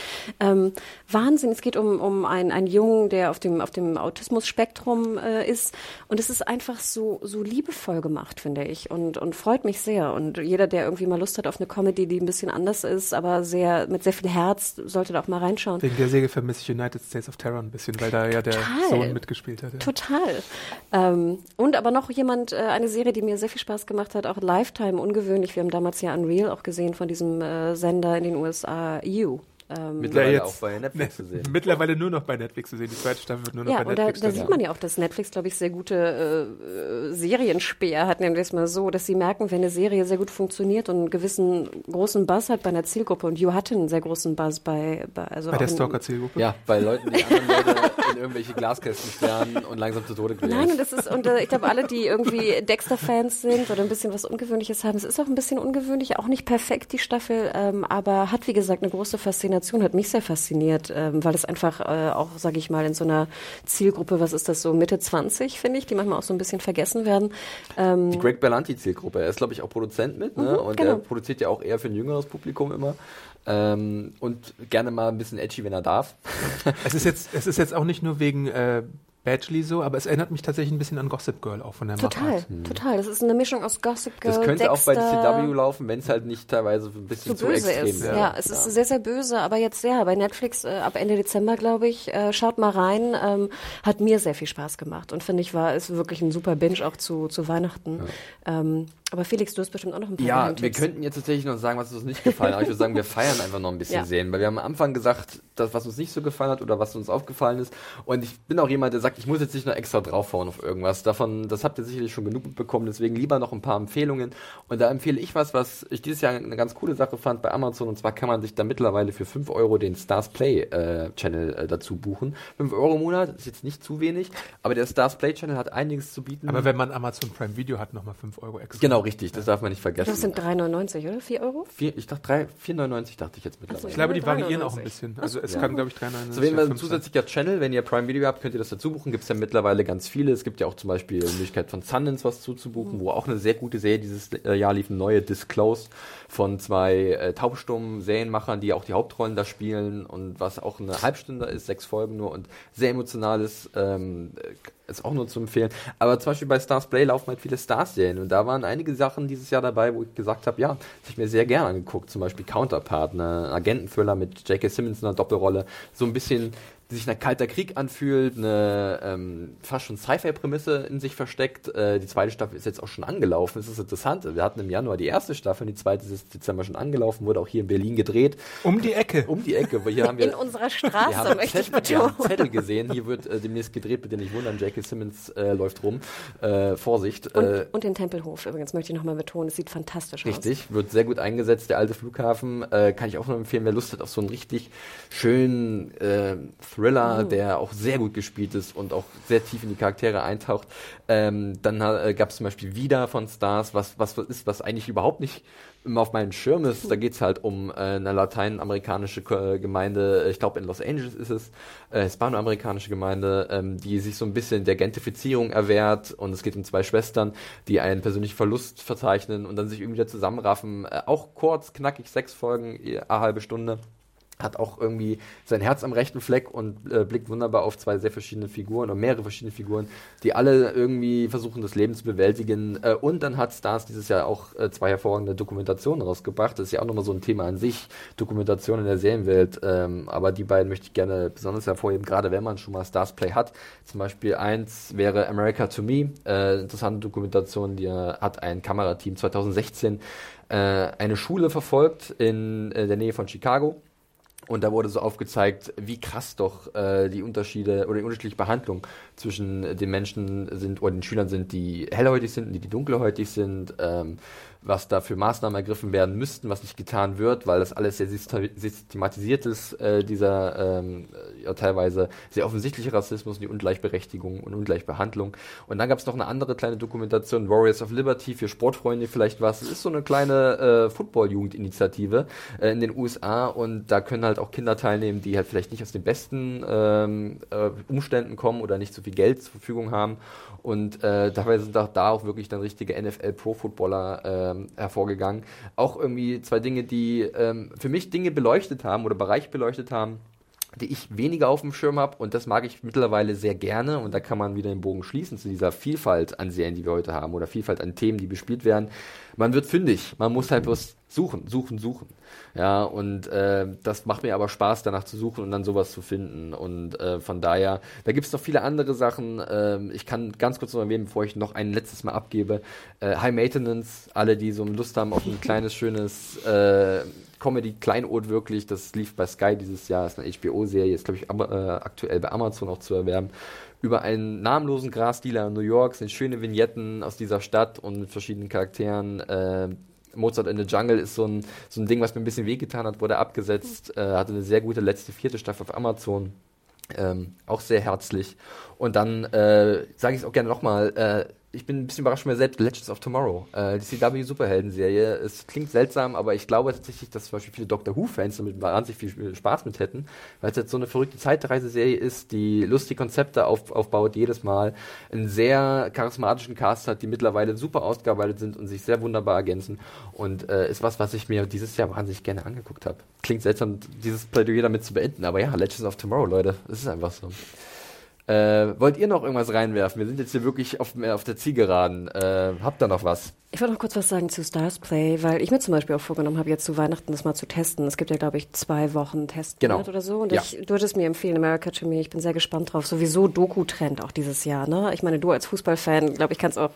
Ähm, Wahnsinn, es geht um, um einen, einen Jungen, der auf dem, auf dem Autismus-Spektrum äh, ist. Und es ist einfach so, so liebevoll gemacht, finde ich. Und, und freut mich sehr. Und jeder, der irgendwie mal Lust hat auf eine Comedy, die ein bisschen anders ist, aber sehr, mit sehr viel Herz, sollte da auch mal reinschauen. Wegen der Serie vermisse ich United States of Terror ein bisschen, weil da ja der Total. Sohn mitgespielt hat. Ja. Total. Ähm, und aber noch jemand, äh, eine Serie, die mir sehr viel Spaß gemacht hat, auch Lifetime, ungewöhnlich. Wir haben damals ja Unreal auch gesehen von diesem äh, Sender in den USA, You. Ähm, Mittlerweile Ja, jetzt- auch bei Netflix zu sehen. Mittlerweile nur noch bei Netflix zu sehen. Die zweite Staffel wird nur noch ja, bei und da, Netflix da dann- sieht man ja auch, dass Netflix, glaube ich, sehr gute äh, äh, Serienspäher hat, nennen wir es mal so, dass sie merken, wenn eine Serie sehr gut funktioniert und einen gewissen großen Buzz hat bei einer Zielgruppe. Und You hatte einen sehr großen Buzz bei, bei, also bei der Stalker-Zielgruppe. Ja, bei Leuten, die anderen Leute in irgendwelche Glaskästen sterben und langsam zu Tode quälen. Nein, und das ist, und äh, ich glaube, alle, die irgendwie Dexter-Fans sind oder ein bisschen was Ungewöhnliches haben, es ist auch ein bisschen ungewöhnlich, auch nicht perfekt, die Staffel, ähm, aber hat, wie gesagt, eine große Faszination, hat mich sehr fasziniert, ähm, weil es einfach äh, auch, sage ich mal, in so einer Zielgruppe, was ist das so, Mitte 20, finde ich, die manchmal auch so ein bisschen vergessen werden. Ähm, Die Greg Berlanti-Zielgruppe. Er ist, glaube ich, auch Produzent mit, ne? Mhm, und genau. er produziert ja auch eher für ein jüngeres Publikum immer. Ähm, und gerne mal ein bisschen edgy, wenn er darf. Es ist jetzt, es ist jetzt auch nicht nur wegen äh, Badgley so, aber es erinnert mich tatsächlich ein bisschen an Gossip Girl auch von der total, Machart. total. Das ist eine Mischung aus Gossip Girl, Das könnte auch bei Dexter, CW laufen, wenn es halt nicht teilweise ein bisschen zu böse extrem ist. wäre. Ja, es ist sehr, sehr böse, aber jetzt ja, bei Netflix äh, ab Ende Dezember, glaube ich, äh, schaut mal rein, ähm, hat mir sehr viel Spaß gemacht und finde ich war, ist wirklich ein super Binge auch zu, zu Weihnachten. Ähm, aber Felix, du hast bestimmt auch noch ein paar Ja, wir könnten jetzt tatsächlich noch sagen, was uns nicht gefallen hat. Aber ich würde sagen, wir feiern einfach noch ein bisschen Ja. sehen. Weil wir haben am Anfang gesagt, das, was uns nicht so gefallen hat oder was uns aufgefallen ist. Und ich bin auch jemand, der sagt, ich muss jetzt nicht noch extra draufhauen auf irgendwas. Davon, das habt ihr sicherlich schon genug mitbekommen. Deswegen lieber noch ein paar Empfehlungen. Und da empfehle ich was, was ich dieses Jahr eine ganz coole Sache fand bei Amazon. Und zwar kann man sich da mittlerweile für 5 Euro den Stars Play äh, Channel äh, dazu buchen. 5 Euro im Monat ist jetzt nicht zu wenig. Aber der Stars Play Channel hat einiges zu bieten. Aber wenn man Amazon Prime Video hat, nochmal 5 Euro extra. genau, richtig. Das darf man nicht vergessen. Das sind 3,99, oder? 4 Euro? Vier, ich dachte drei- 4,99 dachte ich jetzt mittlerweile. Ich glaube, die 3,99. variieren auch ein bisschen. Also es kann, glaube ich, 3,99 So, wenn wir oder ein 5 sein. zusätzlicher Channel, wenn ihr Prime Video habt, könnt ihr das dazu buchen. Gibt es ja mittlerweile ganz viele. Es gibt ja auch zum Beispiel die Möglichkeit von Sundance was zuzubuchen, wo auch eine sehr gute Serie dieses äh, Jahr lief, eine neue Disclose von zwei äh, taubstummen Serienmachern, die auch die Hauptrollen da spielen und was auch eine Halbstunde ist, sechs Folgen nur und sehr emotionales, ähm, äh, ist auch nur zu empfehlen. Aber zum Beispiel bei Stars Play laufen halt viele Stars-Serien und da waren einige Sachen dieses Jahr dabei, wo ich gesagt habe, ja, das habe ich mir sehr gerne angeguckt. Zum Beispiel Counterpart, eine Agenten-Thriller mit J.K. Simmons in einer Doppelrolle. So ein bisschen die sich nach kalter Krieg anfühlt, eine ähm, fast schon Sci-Fi-Prämisse in sich versteckt. Äh, die zweite Staffel ist jetzt auch schon angelaufen. Das ist interessant. Wir hatten im Januar die erste Staffel, die zweite ist jetzt Dezember schon angelaufen, wurde auch hier in Berlin gedreht. Um die Ecke. Um die Ecke, hier haben wir In unserer wir Straße, haben, möchte ich Zettel, wir haben betonen. Zettel gesehen. Hier wird äh, demnächst gedreht, bitte nicht wundern. J.K. Simmons äh, läuft rum. Äh, Vorsicht. Und, äh, und den Tempelhof übrigens möchte ich nochmal betonen. Es sieht fantastisch aus. Richtig, wird sehr gut eingesetzt, der alte Flughafen. Äh, kann ich auch nur empfehlen, wer Lust hat auf so einen richtig schönen äh, Thriller, der auch sehr gut gespielt ist und auch sehr tief in die Charaktere eintaucht. Ähm, dann äh, gab es zum Beispiel Wieder von Stars, was, was ist, was eigentlich überhaupt nicht immer auf meinem Schirm ist. Da geht's halt um äh, eine lateinamerikanische Ko- Gemeinde, ich glaube in Los Angeles ist es, äh, hispanoamerikanische Gemeinde, ähm, die sich so ein bisschen der Gentrifizierung erwehrt und es geht um zwei Schwestern, die einen persönlichen Verlust verzeichnen und dann sich irgendwie wieder zusammenraffen. Äh, auch kurz, knackig, sechs Folgen, eh, eine halbe Stunde hat auch irgendwie sein Herz am rechten Fleck und äh, blickt wunderbar auf zwei sehr verschiedene Figuren oder mehrere verschiedene Figuren, die alle irgendwie versuchen, das Leben zu bewältigen. Äh, und dann hat Stars dieses Jahr auch äh, zwei hervorragende Dokumentationen rausgebracht. Das ist ja auch nochmal so ein Thema an sich, Dokumentation in der Serienwelt. Ähm, aber die beiden möchte ich gerne besonders hervorheben, gerade wenn man schon mal Stars Play hat. Zum Beispiel eins wäre America to Me, äh, interessante Dokumentation, die äh, hat ein Kamerateam 2016 äh, eine Schule verfolgt in der Nähe von Chicago. Und da wurde so aufgezeigt, wie krass doch äh, die Unterschiede oder die unterschiedliche Behandlung zwischen den Menschen sind oder den Schülern sind, die hellhäutig sind und die, die dunkelhäutig sind, ähm, was da für Maßnahmen ergriffen werden müssten, was nicht getan wird, weil das alles sehr systematisiert ist, äh, dieser ähm, ja, teilweise sehr offensichtliche Rassismus und die Ungleichberechtigung und Ungleichbehandlung. Und dann gab es noch eine andere kleine Dokumentation, Warriors of Liberty, für Sportfreunde vielleicht was. Es ist so eine kleine äh, Football-Jugendinitiative äh, in den USA und da können halt auch Kinder teilnehmen, die halt vielleicht nicht aus den besten ähm, äh, Umständen kommen oder nicht so viel Geld zur Verfügung haben. Und äh, dabei sind auch da auch wirklich dann richtige NFL-Pro-Footballer ähm, hervorgegangen. Auch irgendwie zwei Dinge, die ähm, für mich Dinge beleuchtet haben oder Bereiche beleuchtet haben, die ich weniger auf dem Schirm habe und das mag ich mittlerweile sehr gerne und da kann man wieder den Bogen schließen zu dieser Vielfalt an Serien, die wir heute haben oder Vielfalt an Themen, die bespielt werden. Man wird fündig. Man muss halt bloß suchen, suchen, suchen. Ja, und äh, das macht mir aber Spaß, danach zu suchen und dann sowas zu finden. Und äh, von daher, da gibt es noch viele andere Sachen. Äh, ich kann ganz kurz noch erwähnen, bevor ich noch ein letztes Mal abgebe. Äh, High Maintenance, alle, die so Lust haben auf ein kleines, schönes äh, Comedy, Kleinod wirklich, das lief bei Sky dieses Jahr, ist eine HBO-Serie, ist glaube ich äh, aktuell bei Amazon auch zu erwerben über einen namenlosen Grasdealer in New York sind schöne Vignetten aus dieser Stadt und mit verschiedenen Charakteren. Äh, Mozart in the Jungle ist so ein, so ein Ding, was mir ein bisschen wehgetan hat, wurde abgesetzt, äh, hatte eine sehr gute letzte vierte Staffel auf Amazon. Ähm, auch sehr herzlich. Und dann äh, sage ich es auch gerne nochmal, äh, ich bin ein bisschen überrascht von mir selbst, Legends of Tomorrow, äh, die CW-Superhelden-Serie. Es klingt seltsam, aber ich glaube tatsächlich, dass zum Beispiel viele Doctor Who-Fans damit wahnsinnig viel Spaß mit hätten, weil es jetzt so eine verrückte Zeitreiseserie ist, die lustige Konzepte auf, aufbaut jedes Mal, einen sehr charismatischen Cast hat, die mittlerweile super ausgearbeitet sind und sich sehr wunderbar ergänzen und äh, ist was, was ich mir dieses Jahr wahnsinnig gerne angeguckt habe. Klingt seltsam, dieses Plädoyer damit zu beenden, aber ja, Legends of Tomorrow, Leute, es ist einfach so. Äh, wollt ihr noch irgendwas reinwerfen? Wir sind jetzt hier wirklich auf, auf der Zielgeraden. Äh, habt ihr noch was? Ich wollte noch kurz was sagen zu Stars Play, weil ich mir zum Beispiel auch vorgenommen habe, jetzt zu Weihnachten das mal zu testen. Es gibt ja, glaube ich, zwei Wochen Testmonat genau. oder so. Und ja. ich, du würdest mir empfehlen, America to Me. Ich bin sehr gespannt drauf. Sowieso Doku-Trend auch dieses Jahr. Ne? Ich meine, du als Fußballfan, glaube ich, kannst auch.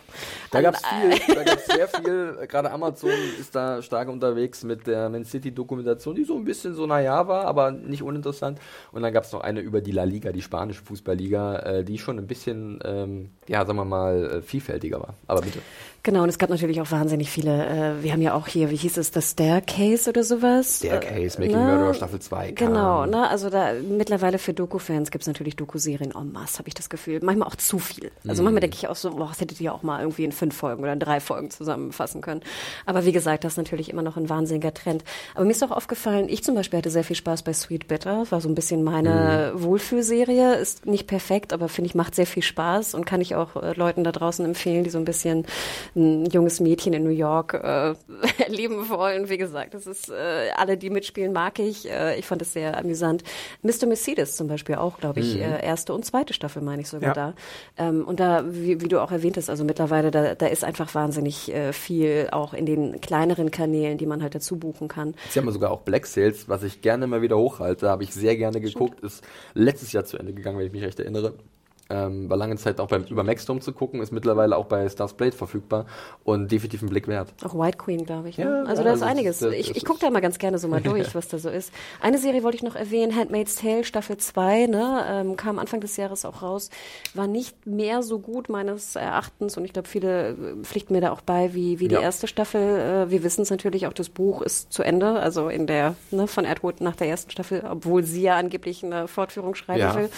Da gab es viel, da gab's sehr viel. Gerade Amazon ist da stark unterwegs mit der Man City-Dokumentation, die so ein bisschen so naja war, aber nicht uninteressant. Und dann gab es noch eine über die La Liga, die spanische Fußballliga, äh, die schon ein bisschen, ähm, ja, sagen wir mal, äh, vielfältiger war. Aber bitte. Genau, und es gab natürlich auch wahnsinnig viele, äh, wir haben ja auch hier, wie hieß es, das Staircase oder sowas? Staircase, äh, Making ne? Murderer Staffel 2. Genau, ne? also da mittlerweile für Doku-Fans gibt es natürlich Doku-Serien en masse, habe ich das Gefühl. Manchmal auch zu viel. Also mm. manchmal denke ich auch so, boah, das hättet ihr auch mal irgendwie in fünf Folgen oder in drei Folgen zusammenfassen können. Aber wie gesagt, das ist natürlich immer noch ein wahnsinniger Trend. Aber mir ist auch aufgefallen, ich zum Beispiel hatte sehr viel Spaß bei Sweet Bitter, war so ein bisschen meine mm. Wohlfühlserie, ist nicht perfekt, aber finde ich macht sehr viel Spaß und kann ich auch äh, Leuten da draußen empfehlen, die so ein bisschen ein junges Mädchen in New York äh, erleben wollen. Wie gesagt, das ist äh, alle, die mitspielen, mag ich. Äh, ich fand es sehr amüsant. Mr. Mercedes zum Beispiel auch, glaube ich, mhm. äh, erste und zweite Staffel meine ich sogar ja. da. Ähm, und da, wie, wie, du auch erwähnt hast, also mittlerweile da, da ist einfach wahnsinnig äh, viel auch in den kleineren Kanälen, die man halt dazu buchen kann. Sie haben sogar auch Black Sales, was ich gerne mal wieder hochhalte, habe ich sehr gerne geguckt, Stimmt. ist letztes Jahr zu Ende gegangen, wenn ich mich recht erinnere. Ähm, war lange Zeit auch beim, über Maxdome zu gucken, ist mittlerweile auch bei Stars Blade verfügbar und definitiv ein Blick wert. Auch White Queen, glaube ich. Ne? Ja, also ja, da ist also einiges. Das, ich ich gucke da mal ganz gerne so mal durch, was da so ist. Eine Serie wollte ich noch erwähnen, Handmaid's Tale Staffel 2, ne? ähm, kam Anfang des Jahres auch raus, war nicht mehr so gut meines Erachtens und ich glaube, viele äh, pflichten mir da auch bei, wie, wie die ja. erste Staffel. Äh, wir wissen es natürlich, auch das Buch ist zu Ende, also in der, ne, von Edward nach der ersten Staffel, obwohl sie ja angeblich eine Fortführung schreiben will.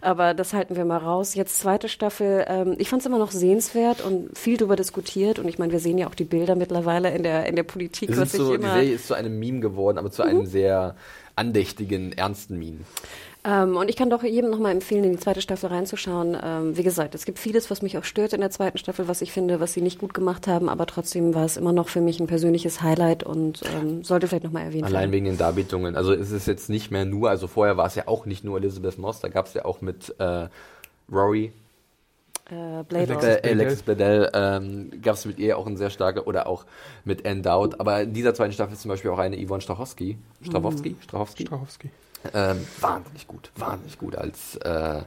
Aber das halten wir mal raus. Jetzt zweite Staffel, ähm, ich fand es immer noch sehenswert und viel darüber diskutiert. Und ich meine, wir sehen ja auch die Bilder mittlerweile in der, in der Politik. was so, immer die Serie ist zu einem Meme geworden, aber zu mhm. einem sehr andächtigen, ernsten Meme. Ähm, und ich kann doch jedem nochmal empfehlen, in die zweite Staffel reinzuschauen. Ähm, wie gesagt, es gibt vieles, was mich auch stört in der zweiten Staffel, was ich finde, was sie nicht gut gemacht haben, aber trotzdem war es immer noch für mich ein persönliches Highlight und ähm, sollte vielleicht nochmal erwähnt werden. Allein wegen den Darbietungen. Also es ist jetzt nicht mehr nur, also vorher war es ja auch nicht nur Elizabeth Moss, da gab es ja auch mit äh, Rory. Äh, Alexis, äh, Alexis Bledel ähm, gab es mit ihr auch ein sehr starker, oder auch mit Anne Dowd, aber in dieser zweiten Staffel ist zum Beispiel auch eine Yvonne Strachowski. Strachowski? Mhm. Strachowski? Strachowski. Ähm, wahnsinnig gut, wahnsinnig gut als, äh,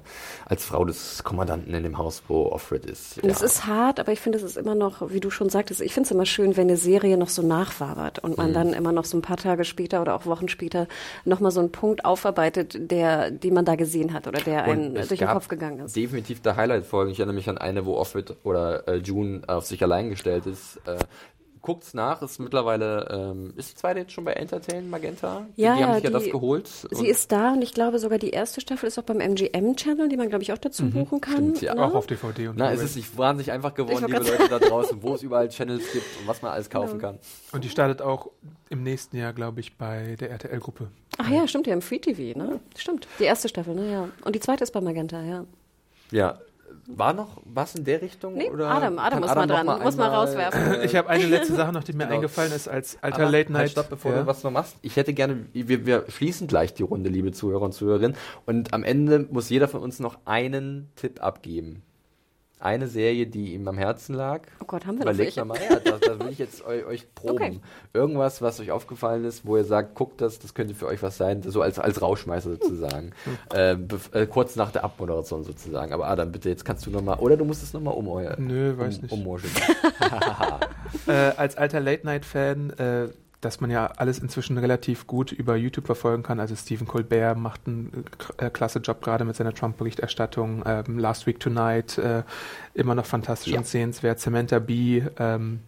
als Frau des Kommandanten in dem Haus, wo Offred ist. Ja. Es ist hart, aber ich finde, es ist immer noch, wie du schon sagtest, ich finde es immer schön, wenn eine Serie noch so nachwabert und man mhm. dann immer noch so ein paar Tage später oder auch Wochen später nochmal so einen Punkt aufarbeitet, der, den man da gesehen hat oder der einen durch den Kopf gegangen ist. Definitiv der Highlight-Folgen. Ich erinnere mich an eine, wo Offred oder äh, June auf sich allein gestellt ist. Äh, guckt's nach, ist mittlerweile, ähm, ist die zweite jetzt schon bei Entertain Magenta? Ja, die, die haben sich ja das geholt. Sie ist da und ich glaube sogar die erste Staffel ist auch beim MGM-Channel, die man glaube ich auch dazu mhm, buchen kann. Stimmt, ja. Ne? Auch auf DVD und Na, es ist nicht wahnsinnig einfach geworden, liebe Leute da draußen, wo es überall Channels gibt und was man alles kaufen genau. kann. Und die startet auch im nächsten Jahr, glaube ich, bei der RTL-Gruppe. Ach ja, stimmt, ja, im Free TV, ne? Stimmt. Die erste Staffel, ne, ja. Und die zweite ist bei Magenta, ja. Ja, war noch was in der Richtung? Nee, oder Adam, Adam muss Adam mal dran, mal muss mal rauswerfen. ich habe eine letzte Sache noch, die mir genau. eingefallen ist als alter Aber Late Night. Halt stopp, bevor ja. du was noch machst. Ich hätte gerne, wir, wir schließen gleich die Runde, liebe Zuhörer und Zuhörerinnen. Und am Ende muss jeder von uns noch einen Tipp abgeben. Eine Serie, die ihm am Herzen lag. Oh Gott, haben wir noch Überlegt welche? mal, ja, da, da will ich jetzt eu, euch proben. Okay. Irgendwas, was euch aufgefallen ist, wo ihr sagt, guckt das, das könnte für euch was sein, so als, als Rauschmeißer sozusagen. äh, bef- äh, kurz nach der Abmoderation sozusagen. Aber Adam, bitte, jetzt kannst du nochmal, oder du musst es nochmal um euer. Nö, weiß um, nicht. Äh, als alter Late-Night-Fan, äh, dass man ja alles inzwischen relativ gut über YouTube verfolgen kann. Also Stephen Colbert macht einen äh, äh, klasse Job gerade mit seiner Trump-Berichterstattung. Ähm, Last Week Tonight, äh, immer noch fantastisch Ja. und sehenswert. Samantha Bee, ähm,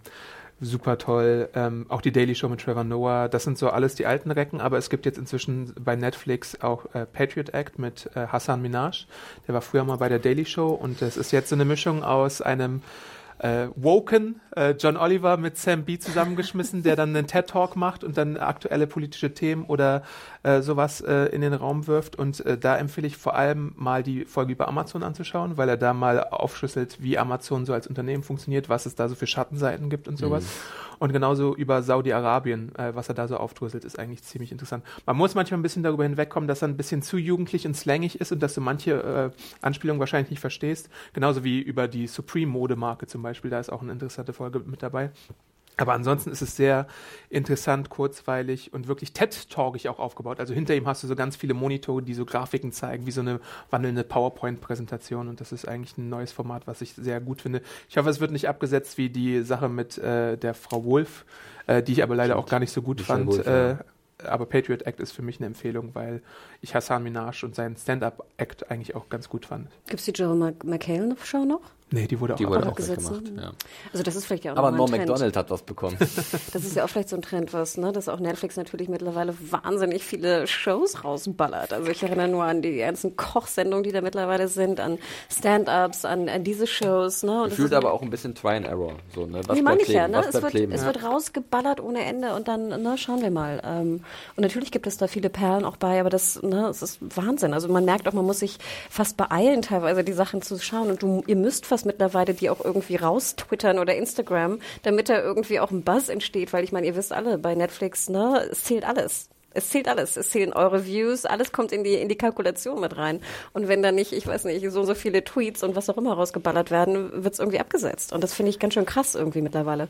super toll. Ähm, auch die Daily Show mit Trevor Noah, das sind so alles die alten Recken, aber es gibt jetzt inzwischen bei Netflix auch äh, Patriot Act mit äh, Hassan Minaj. Der war früher mal bei der Daily Show und es ist jetzt so eine Mischung aus einem äh, Woken, äh, John Oliver mit Sam B zusammengeschmissen, der dann einen TED-Talk macht und dann aktuelle politische Themen oder äh, sowas äh, in den Raum wirft. Und äh, da empfehle ich vor allem mal die Folge über Amazon anzuschauen, weil er da mal aufschlüsselt, wie Amazon so als Unternehmen funktioniert, was es da so für Schattenseiten gibt und sowas. Und genauso über Saudi-Arabien, äh, was er da so aufdröselt, ist eigentlich ziemlich interessant. Man muss manchmal ein bisschen darüber hinwegkommen, dass er ein bisschen zu jugendlich und slangig ist und dass du manche äh, Anspielungen wahrscheinlich nicht verstehst. Genauso wie über die Supreme-Modemarke zum Beispiel, da ist auch eine interessante Folge mit dabei. Aber ansonsten ist es sehr interessant, kurzweilig und wirklich TED-Talkig auch aufgebaut. Also hinter ihm hast du so ganz viele Monitore, die so Grafiken zeigen, wie so eine wandelnde PowerPoint-Präsentation. Und das ist eigentlich ein neues Format, was ich sehr gut finde. Ich hoffe, es wird nicht abgesetzt wie die Sache mit äh, der Frau Wolf, äh, die ich aber leider auch gar nicht so gut Michelle fand. Wolf, äh, ja. aber Patriot Act ist für mich eine Empfehlung, weil ich Hassan Minaj und seinen Stand-Up-Act eigentlich auch ganz gut fand. Gibt es die Joel Mc- McHale-Show noch? Nee, die wurde auch Die wurde auch abgesetzt, weggemacht. Ja. Also das ist vielleicht ja auch Aber Norm Trend. MacDonald hat was bekommen. Das ist ja auch vielleicht so ein Trend, was, ne, dass auch Netflix natürlich mittlerweile wahnsinnig viele Shows rausballert. Also ich erinnere nur an die ganzen Kochsendungen, die da mittlerweile sind, an Stand-ups, an, an diese Shows, ne. Und das Gefühlt aber auch ein bisschen Try and Error. So, ne? Was nee, meine ich ja, ne? Es wird, es wird rausgeballert ohne Ende und dann, ne, schauen wir mal. Ähm, und natürlich gibt es da viele Perlen auch bei, aber das, ne, es ist Wahnsinn. Also man merkt auch, man muss sich fast beeilen, teilweise die Sachen zu schauen. Und du, ihr müsst fast mittlerweile die auch irgendwie raustwittern oder Instagram, damit da irgendwie auch ein Buzz entsteht, weil ich meine, ihr wisst alle, bei Netflix, ne, es zählt alles. Es zählt alles. Es zählen eure Views, alles kommt in die, in die Kalkulation mit rein. Und wenn da nicht, ich weiß nicht, so, so viele Tweets und was auch immer rausgeballert werden, wird es irgendwie abgesetzt. Und das finde ich ganz schön krass irgendwie mittlerweile.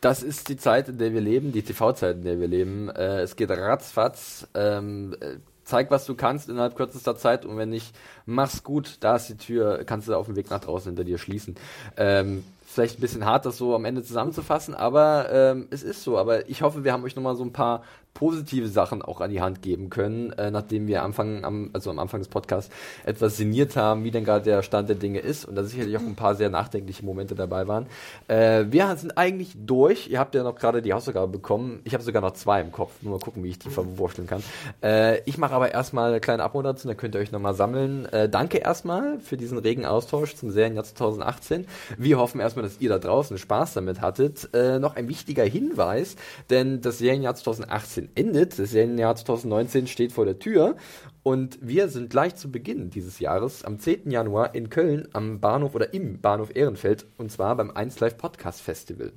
Das ist die Zeit, in der wir leben, die TV-Zeit, in der wir leben. Äh, es geht ratzfatz. Ähm, äh, zeig, was du kannst innerhalb kürzester Zeit und wenn nicht, mach's gut. Da ist die Tür, kannst du auf dem Weg nach draußen hinter dir schließen. Ähm, vielleicht ein bisschen hart, das so am Ende zusammenzufassen, aber ähm, es ist so. Aber ich hoffe, wir haben euch nochmal so ein paar positive Sachen auch an die Hand geben können, äh, nachdem wir Anfang, am, also am Anfang des Podcasts etwas sinniert haben, wie denn gerade der Stand der Dinge ist und da sicherlich auch ein paar sehr nachdenkliche Momente dabei waren. Äh, wir sind eigentlich durch. Ihr habt ja noch gerade die Hausaufgabe bekommen. Ich habe sogar noch zwei im Kopf. Nur mal gucken, wie ich die verwurschteln kann. Äh, ich mache aber erstmal eine kleine Abmoderation, da könnt ihr euch nochmal sammeln. Äh, danke erstmal für diesen regen Austausch zum Serienjahr 2018. Wir hoffen erstmal, dass ihr da draußen Spaß damit hattet. Äh, noch ein wichtiger Hinweis, denn das Serienjahr 2018 endet. Das Serienjahr 2019 steht vor der Tür. Und wir sind gleich zu Beginn dieses Jahres am 10. Januar in Köln am Bahnhof oder im Bahnhof Ehrenfeld und zwar beim 1 Live Podcast Festival.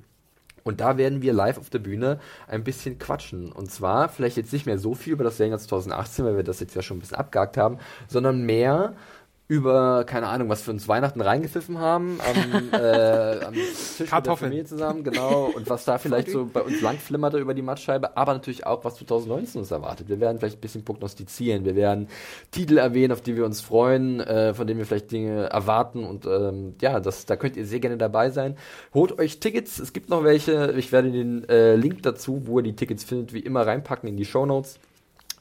Und da werden wir live auf der Bühne ein bisschen quatschen. Und zwar vielleicht jetzt nicht mehr so viel über das Jahr 2018, weil wir das jetzt ja schon ein bisschen abgehakt haben, sondern mehr über, keine Ahnung, was wir uns Weihnachten reingepfiffen haben, am, äh, am Tisch mit der. Familie zusammen, genau, und was da vielleicht so bei uns langflimmerte über die Mattscheibe, aber natürlich auch, was 2019 uns erwartet. Wir werden vielleicht ein bisschen prognostizieren, wir werden Titel erwähnen, auf die wir uns freuen, äh, von denen wir vielleicht Dinge erwarten und ähm, ja, das, da könnt ihr sehr gerne dabei sein. Holt euch Tickets, es gibt noch welche, ich werde den äh, Link dazu, wo ihr die Tickets findet, wie immer reinpacken in die Show Notes.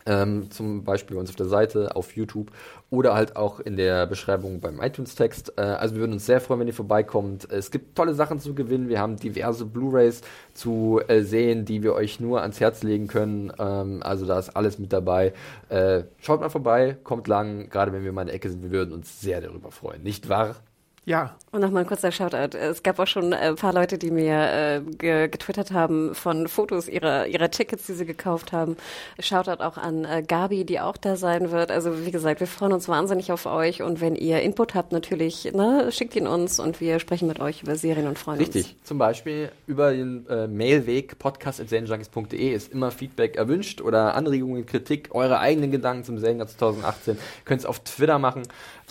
Ähm, zum Beispiel bei uns auf der Seite, auf YouTube oder halt auch in der Beschreibung beim iTunes-Text. Äh, also wir würden uns sehr freuen, wenn ihr vorbeikommt. Es gibt tolle Sachen zu gewinnen. Wir haben diverse Blu-rays zu äh, sehen, die wir euch nur ans Herz legen können. Ähm, also da ist alles mit dabei. Äh, schaut mal vorbei, kommt lang. Gerade wenn wir mal in der Ecke sind, wir würden uns sehr darüber freuen. Nicht wahr? Ja, Und nochmal ein kurzer Shoutout. Es gab auch schon ein paar Leute, die mir äh, ge getwittert haben von Fotos ihrer, ihrer Tickets, die sie gekauft haben. Shoutout auch an äh, Gabi, die auch da sein wird. Also wie gesagt, wir freuen uns wahnsinnig auf euch und wenn ihr Input habt, natürlich, ne, schickt ihn uns und wir sprechen mit euch über Serien und freuen uns. Richtig. Zum Beispiel über den äh, Mailweg podcast.serienjunkies.de ist immer Feedback erwünscht oder Anregungen, Kritik, eure eigenen Gedanken zum Serienjahr 2018. Könnt es auf Twitter machen,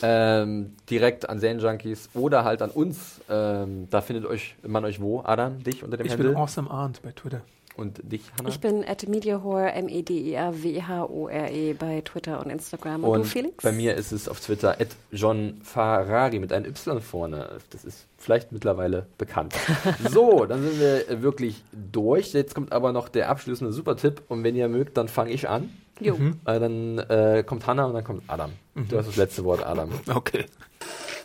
ähm, direkt an Serienjunkies oder halt an uns. Ähm, da findet euch, man euch wo? Adam, dich unter dem Ich Handle? bin Awesome Aunt bei Twitter. Und dich, Hanna? Ich bin at Mediahore, M-E-D-I-A-W-H-O-R-E bei Twitter und Instagram. Und, Und du, Felix? bei mir ist es auf Twitter at John Ferrari mit einem Y vorne. Das ist vielleicht mittlerweile bekannt. so, dann sind wir wirklich durch. Jetzt kommt aber noch der abschließende Supertipp. Und wenn ihr mögt, dann fange ich an. Jo. Äh, dann äh, kommt Hanna und dann kommt Adam. Du hast das letzte Wort, Adam. Okay.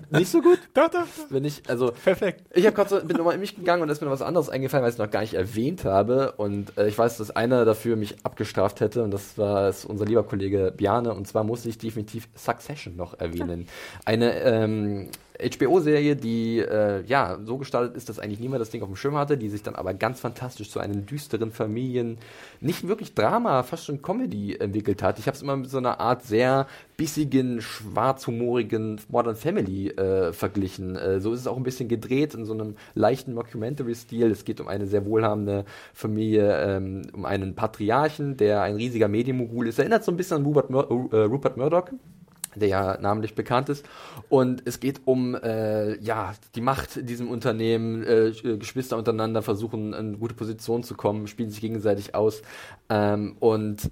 Nicht so gut? Doch, doch. Wenn ich, also Perfekt. ich hab grad so, bin nochmal in mich gegangen und da ist mir noch was anderes eingefallen, weil ich es noch gar nicht erwähnt habe. Und äh, ich weiß, dass einer dafür mich abgestraft hätte und das war ist unser lieber Kollege Bjane. Und zwar muss ich definitiv Succession noch erwähnen. Eine ähm, HBO-Serie, die äh, ja so gestaltet ist, dass eigentlich niemand das Ding auf dem Schirm hatte, die sich dann aber ganz fantastisch zu einem düsteren Familien, nicht wirklich Drama, fast schon Comedy entwickelt hat. Ich habe es immer mit so einer Art sehr bissigen, schwarzhumorigen Modern Family äh, verglichen. Äh, so ist es auch ein bisschen gedreht in so einem leichten Mockumentary-Stil. Es geht um eine sehr wohlhabende Familie, ähm, um einen Patriarchen, der ein riesiger Medienmogul ist. Erinnert so ein bisschen an Rupert, Mur äh, Rupert Murdoch der ja namentlich bekannt ist. Und es geht um äh, ja die Macht in diesem Unternehmen. Äh, Geschwister untereinander versuchen, in gute Position zu kommen, spielen sich gegenseitig aus. Ähm, und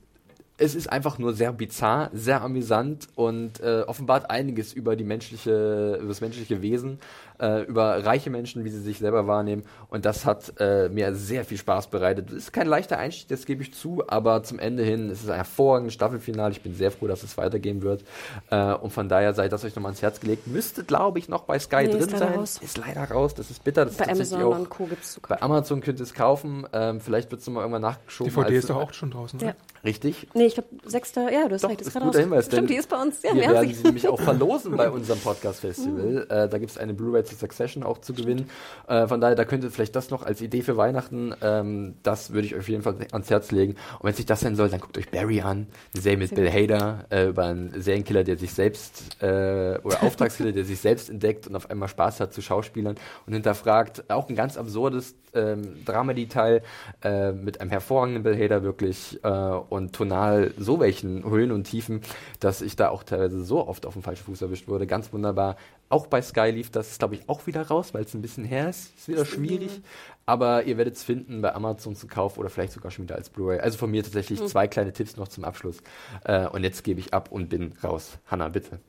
es ist einfach nur sehr bizarr, sehr amüsant und äh, offenbart einiges über die menschliche, über das menschliche Wesen, äh, über reiche Menschen, wie sie sich selber wahrnehmen. Und das hat äh, mir sehr viel Spaß bereitet. Es ist kein leichter Einstieg, das gebe ich zu, aber zum Ende hin ist es ein hervorragendes Staffelfinale. Ich bin sehr froh, dass es weitergehen wird. Äh, und von daher sei das euch nochmal ans Herz gelegt. Müsste, glaube ich, noch bei Sky Nee, drin ist leider sein. raus. Ist leider raus. Das ist bitter. Das Bei ist Amazon auch, und Co. gibt es zu Bei. Amazon könnt ihr es kaufen. Ähm, vielleicht wird es nochmal irgendwann nachgeschoben. DVD als- ist doch auch schon draußen, Ja. Richtig. Nee, ich glaube, sechster, ja, du hast Doch, recht, ist ist gerade guter. Hinweis, Stimmt, die ist bei uns. Ja, wir werden sie. nämlich auch verlosen bei unserem Podcast-Festival. Äh, da gibt es eine Blu-ray zu Succession auch zu gewinnen. Äh, von daher, da könnt ihr vielleicht das noch als Idee für Weihnachten, ähm, das würde ich euch auf jeden Fall ans Herz legen. Und wenn es nicht das sein soll, dann guckt euch Barry an. Eine Serie mit Bill Hader äh, über einen Serienkiller, der sich selbst, äh, oder Auftragskiller, der sich selbst entdeckt und auf einmal Spaß hat zu Schauspielern und hinterfragt. Auch ein ganz absurdes ähm, Dramadetail äh, mit einem hervorragenden Bill Hader wirklich äh, und tonal so welchen Höhen und Tiefen, dass ich da auch teilweise so oft auf den falschen Fuß erwischt wurde. Ganz wunderbar. Auch bei Sky lief das, glaube ich, auch wieder raus, weil es ein bisschen her ist. Ist wieder schwierig. Aber ihr werdet es finden bei Amazon zu kaufen oder vielleicht sogar schon wieder als Blu-ray. Also von mir tatsächlich zwei kleine Tipps noch zum Abschluss. Äh, und jetzt gebe ich ab und bin raus. Hanna, bitte.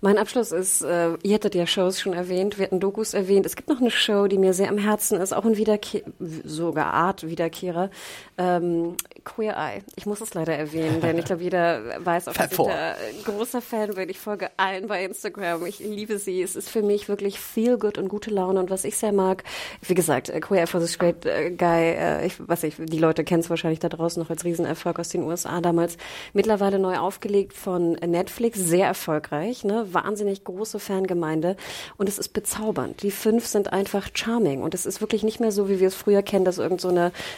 Mein Abschluss ist, äh, ihr hättet ja Shows schon erwähnt, wir hatten Dokus erwähnt. Es gibt noch eine Show, die mir sehr am Herzen ist, auch ein Wiederkehr, sogar Art Wiederkehrer. Ähm, Queer Eye. Ich muss es leider erwähnen, denn ich glaube, jeder weiß auch, dass ich da ein großer Fan bin. Ich folge allen bei Instagram. Ich liebe sie. Es ist für mich wirklich feel good und gute Laune. Und was ich sehr mag, wie gesagt, äh, Queer Eye for the Straight äh, Guy, äh, ich weiß nicht, die Leute kennen es wahrscheinlich da draußen noch als Riesenerfolg aus den USA damals. Mittlerweile neu aufgelegt von Netflix, sehr erfolgreich, ne? wahnsinnig große Fangemeinde. Und es ist bezaubernd. Die fünf sind einfach charming. Und es ist wirklich nicht mehr so, wie wir es früher kennen, dass irgend so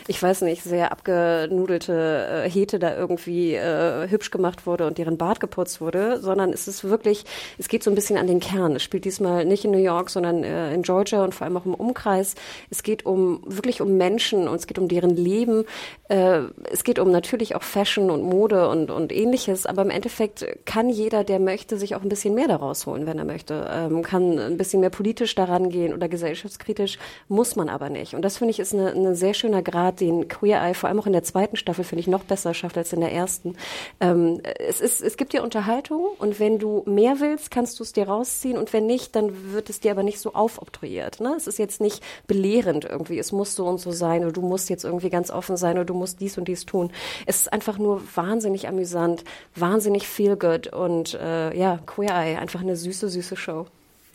ich weiß nicht, sehr abgenudelte Hete da irgendwie äh, hübsch gemacht wurde und deren Bart geputzt wurde, sondern es ist wirklich, es geht so ein bisschen an den Kern. Es spielt diesmal nicht in New York, sondern äh, in Georgia und vor allem auch im Umkreis. Es geht um wirklich um Menschen und es geht um deren Leben. Äh, es geht um natürlich auch Fashion und Mode und, und ähnliches, aber im Endeffekt kann jeder, der möchte, sich auch ein bisschen mehr daraus holen, wenn er möchte. Ähm, kann ein bisschen mehr politisch daran gehen oder gesellschaftskritisch, muss man aber nicht. Und das finde ich ist eine, eine sehr schöner Grad, den Queer Eye vor allem auch in der zweiten Staffel finde ich noch besser schafft als in der ersten. Ähm, es ist, es gibt dir Unterhaltung und wenn du mehr willst, kannst du es dir rausziehen und wenn nicht, dann wird es dir aber nicht so aufoktroyiert. Ne? Es ist jetzt nicht belehrend irgendwie. Es muss so und so sein oder du musst jetzt irgendwie ganz offen sein oder du musst dies und dies tun. Es ist einfach nur wahnsinnig amüsant, wahnsinnig feel good und äh, ja, Queer Eye, einfach eine süße, süße Show.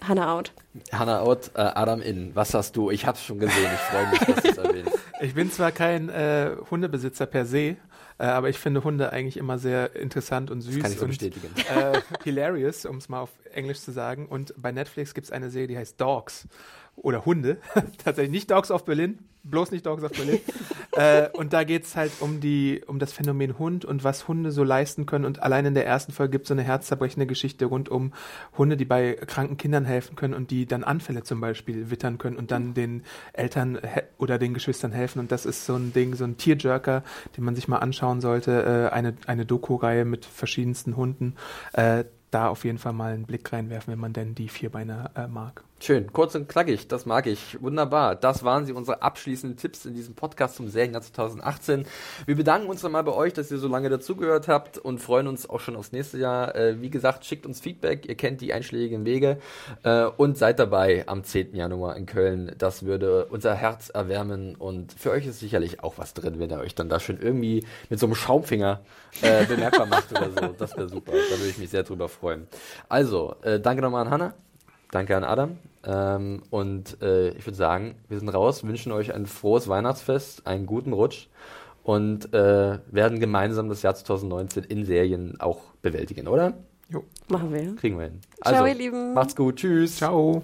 Hannah out. Hanna out, äh, Adam in. Was hast du? Ich hab's schon gesehen. Ich freue mich, dass du es erwähnst. Ich bin zwar kein äh, Hundebesitzer per se, äh, aber ich finde Hunde eigentlich immer sehr interessant und süß kann ich so und bestätigen. Äh, hilarious, um es mal auf Englisch zu sagen. Und bei Netflix gibt es eine Serie, die heißt Dogs oder Hunde. Tatsächlich nicht Dogs of Berlin, bloß nicht Dogs of Berlin. äh, und da geht es halt um die, um das Phänomen Hund und was Hunde so leisten können. Und allein in der ersten Folge gibt es so eine herzzerbrechende Geschichte rund um Hunde, die bei kranken Kindern helfen können und die dann Anfälle zum Beispiel wittern können und dann den Eltern oder den Geschwistern helfen. Und das ist so ein Ding, so ein Tierjerker, den man sich mal anschauen sollte. Äh, eine, eine Doku-Reihe mit verschiedensten Hunden. Äh, da auf jeden Fall mal einen Blick reinwerfen, wenn man denn die Vierbeiner äh, mag. Schön, kurz und knackig, das mag ich. Wunderbar. Das waren sie, unsere abschließenden Tipps in diesem Podcast zum Serienjahr 2018. Wir bedanken uns nochmal bei euch, dass ihr so lange dazugehört habt und freuen uns auch schon aufs nächste Jahr. Äh, wie gesagt, schickt uns Feedback, ihr kennt die einschlägigen Wege äh, und seid dabei am 10. Januar in Köln. Das würde unser Herz erwärmen und für euch ist sicherlich auch was drin, wenn ihr euch dann da schön irgendwie mit so einem Schaumfinger äh, bemerkbar macht oder so. Das wäre super, da würde ich mich sehr drüber freuen. Also, äh, danke nochmal an Hannah. Danke an Adam. Ähm, und äh, ich würde sagen, wir sind raus, wünschen euch ein frohes Weihnachtsfest, einen guten Rutsch und äh, werden gemeinsam das Jahr 2019 in Serien auch bewältigen, oder? Jo. Machen wir. Kriegen wir hin. Ciao, Also, ihr Lieben. Macht's gut. Tschüss. Ciao.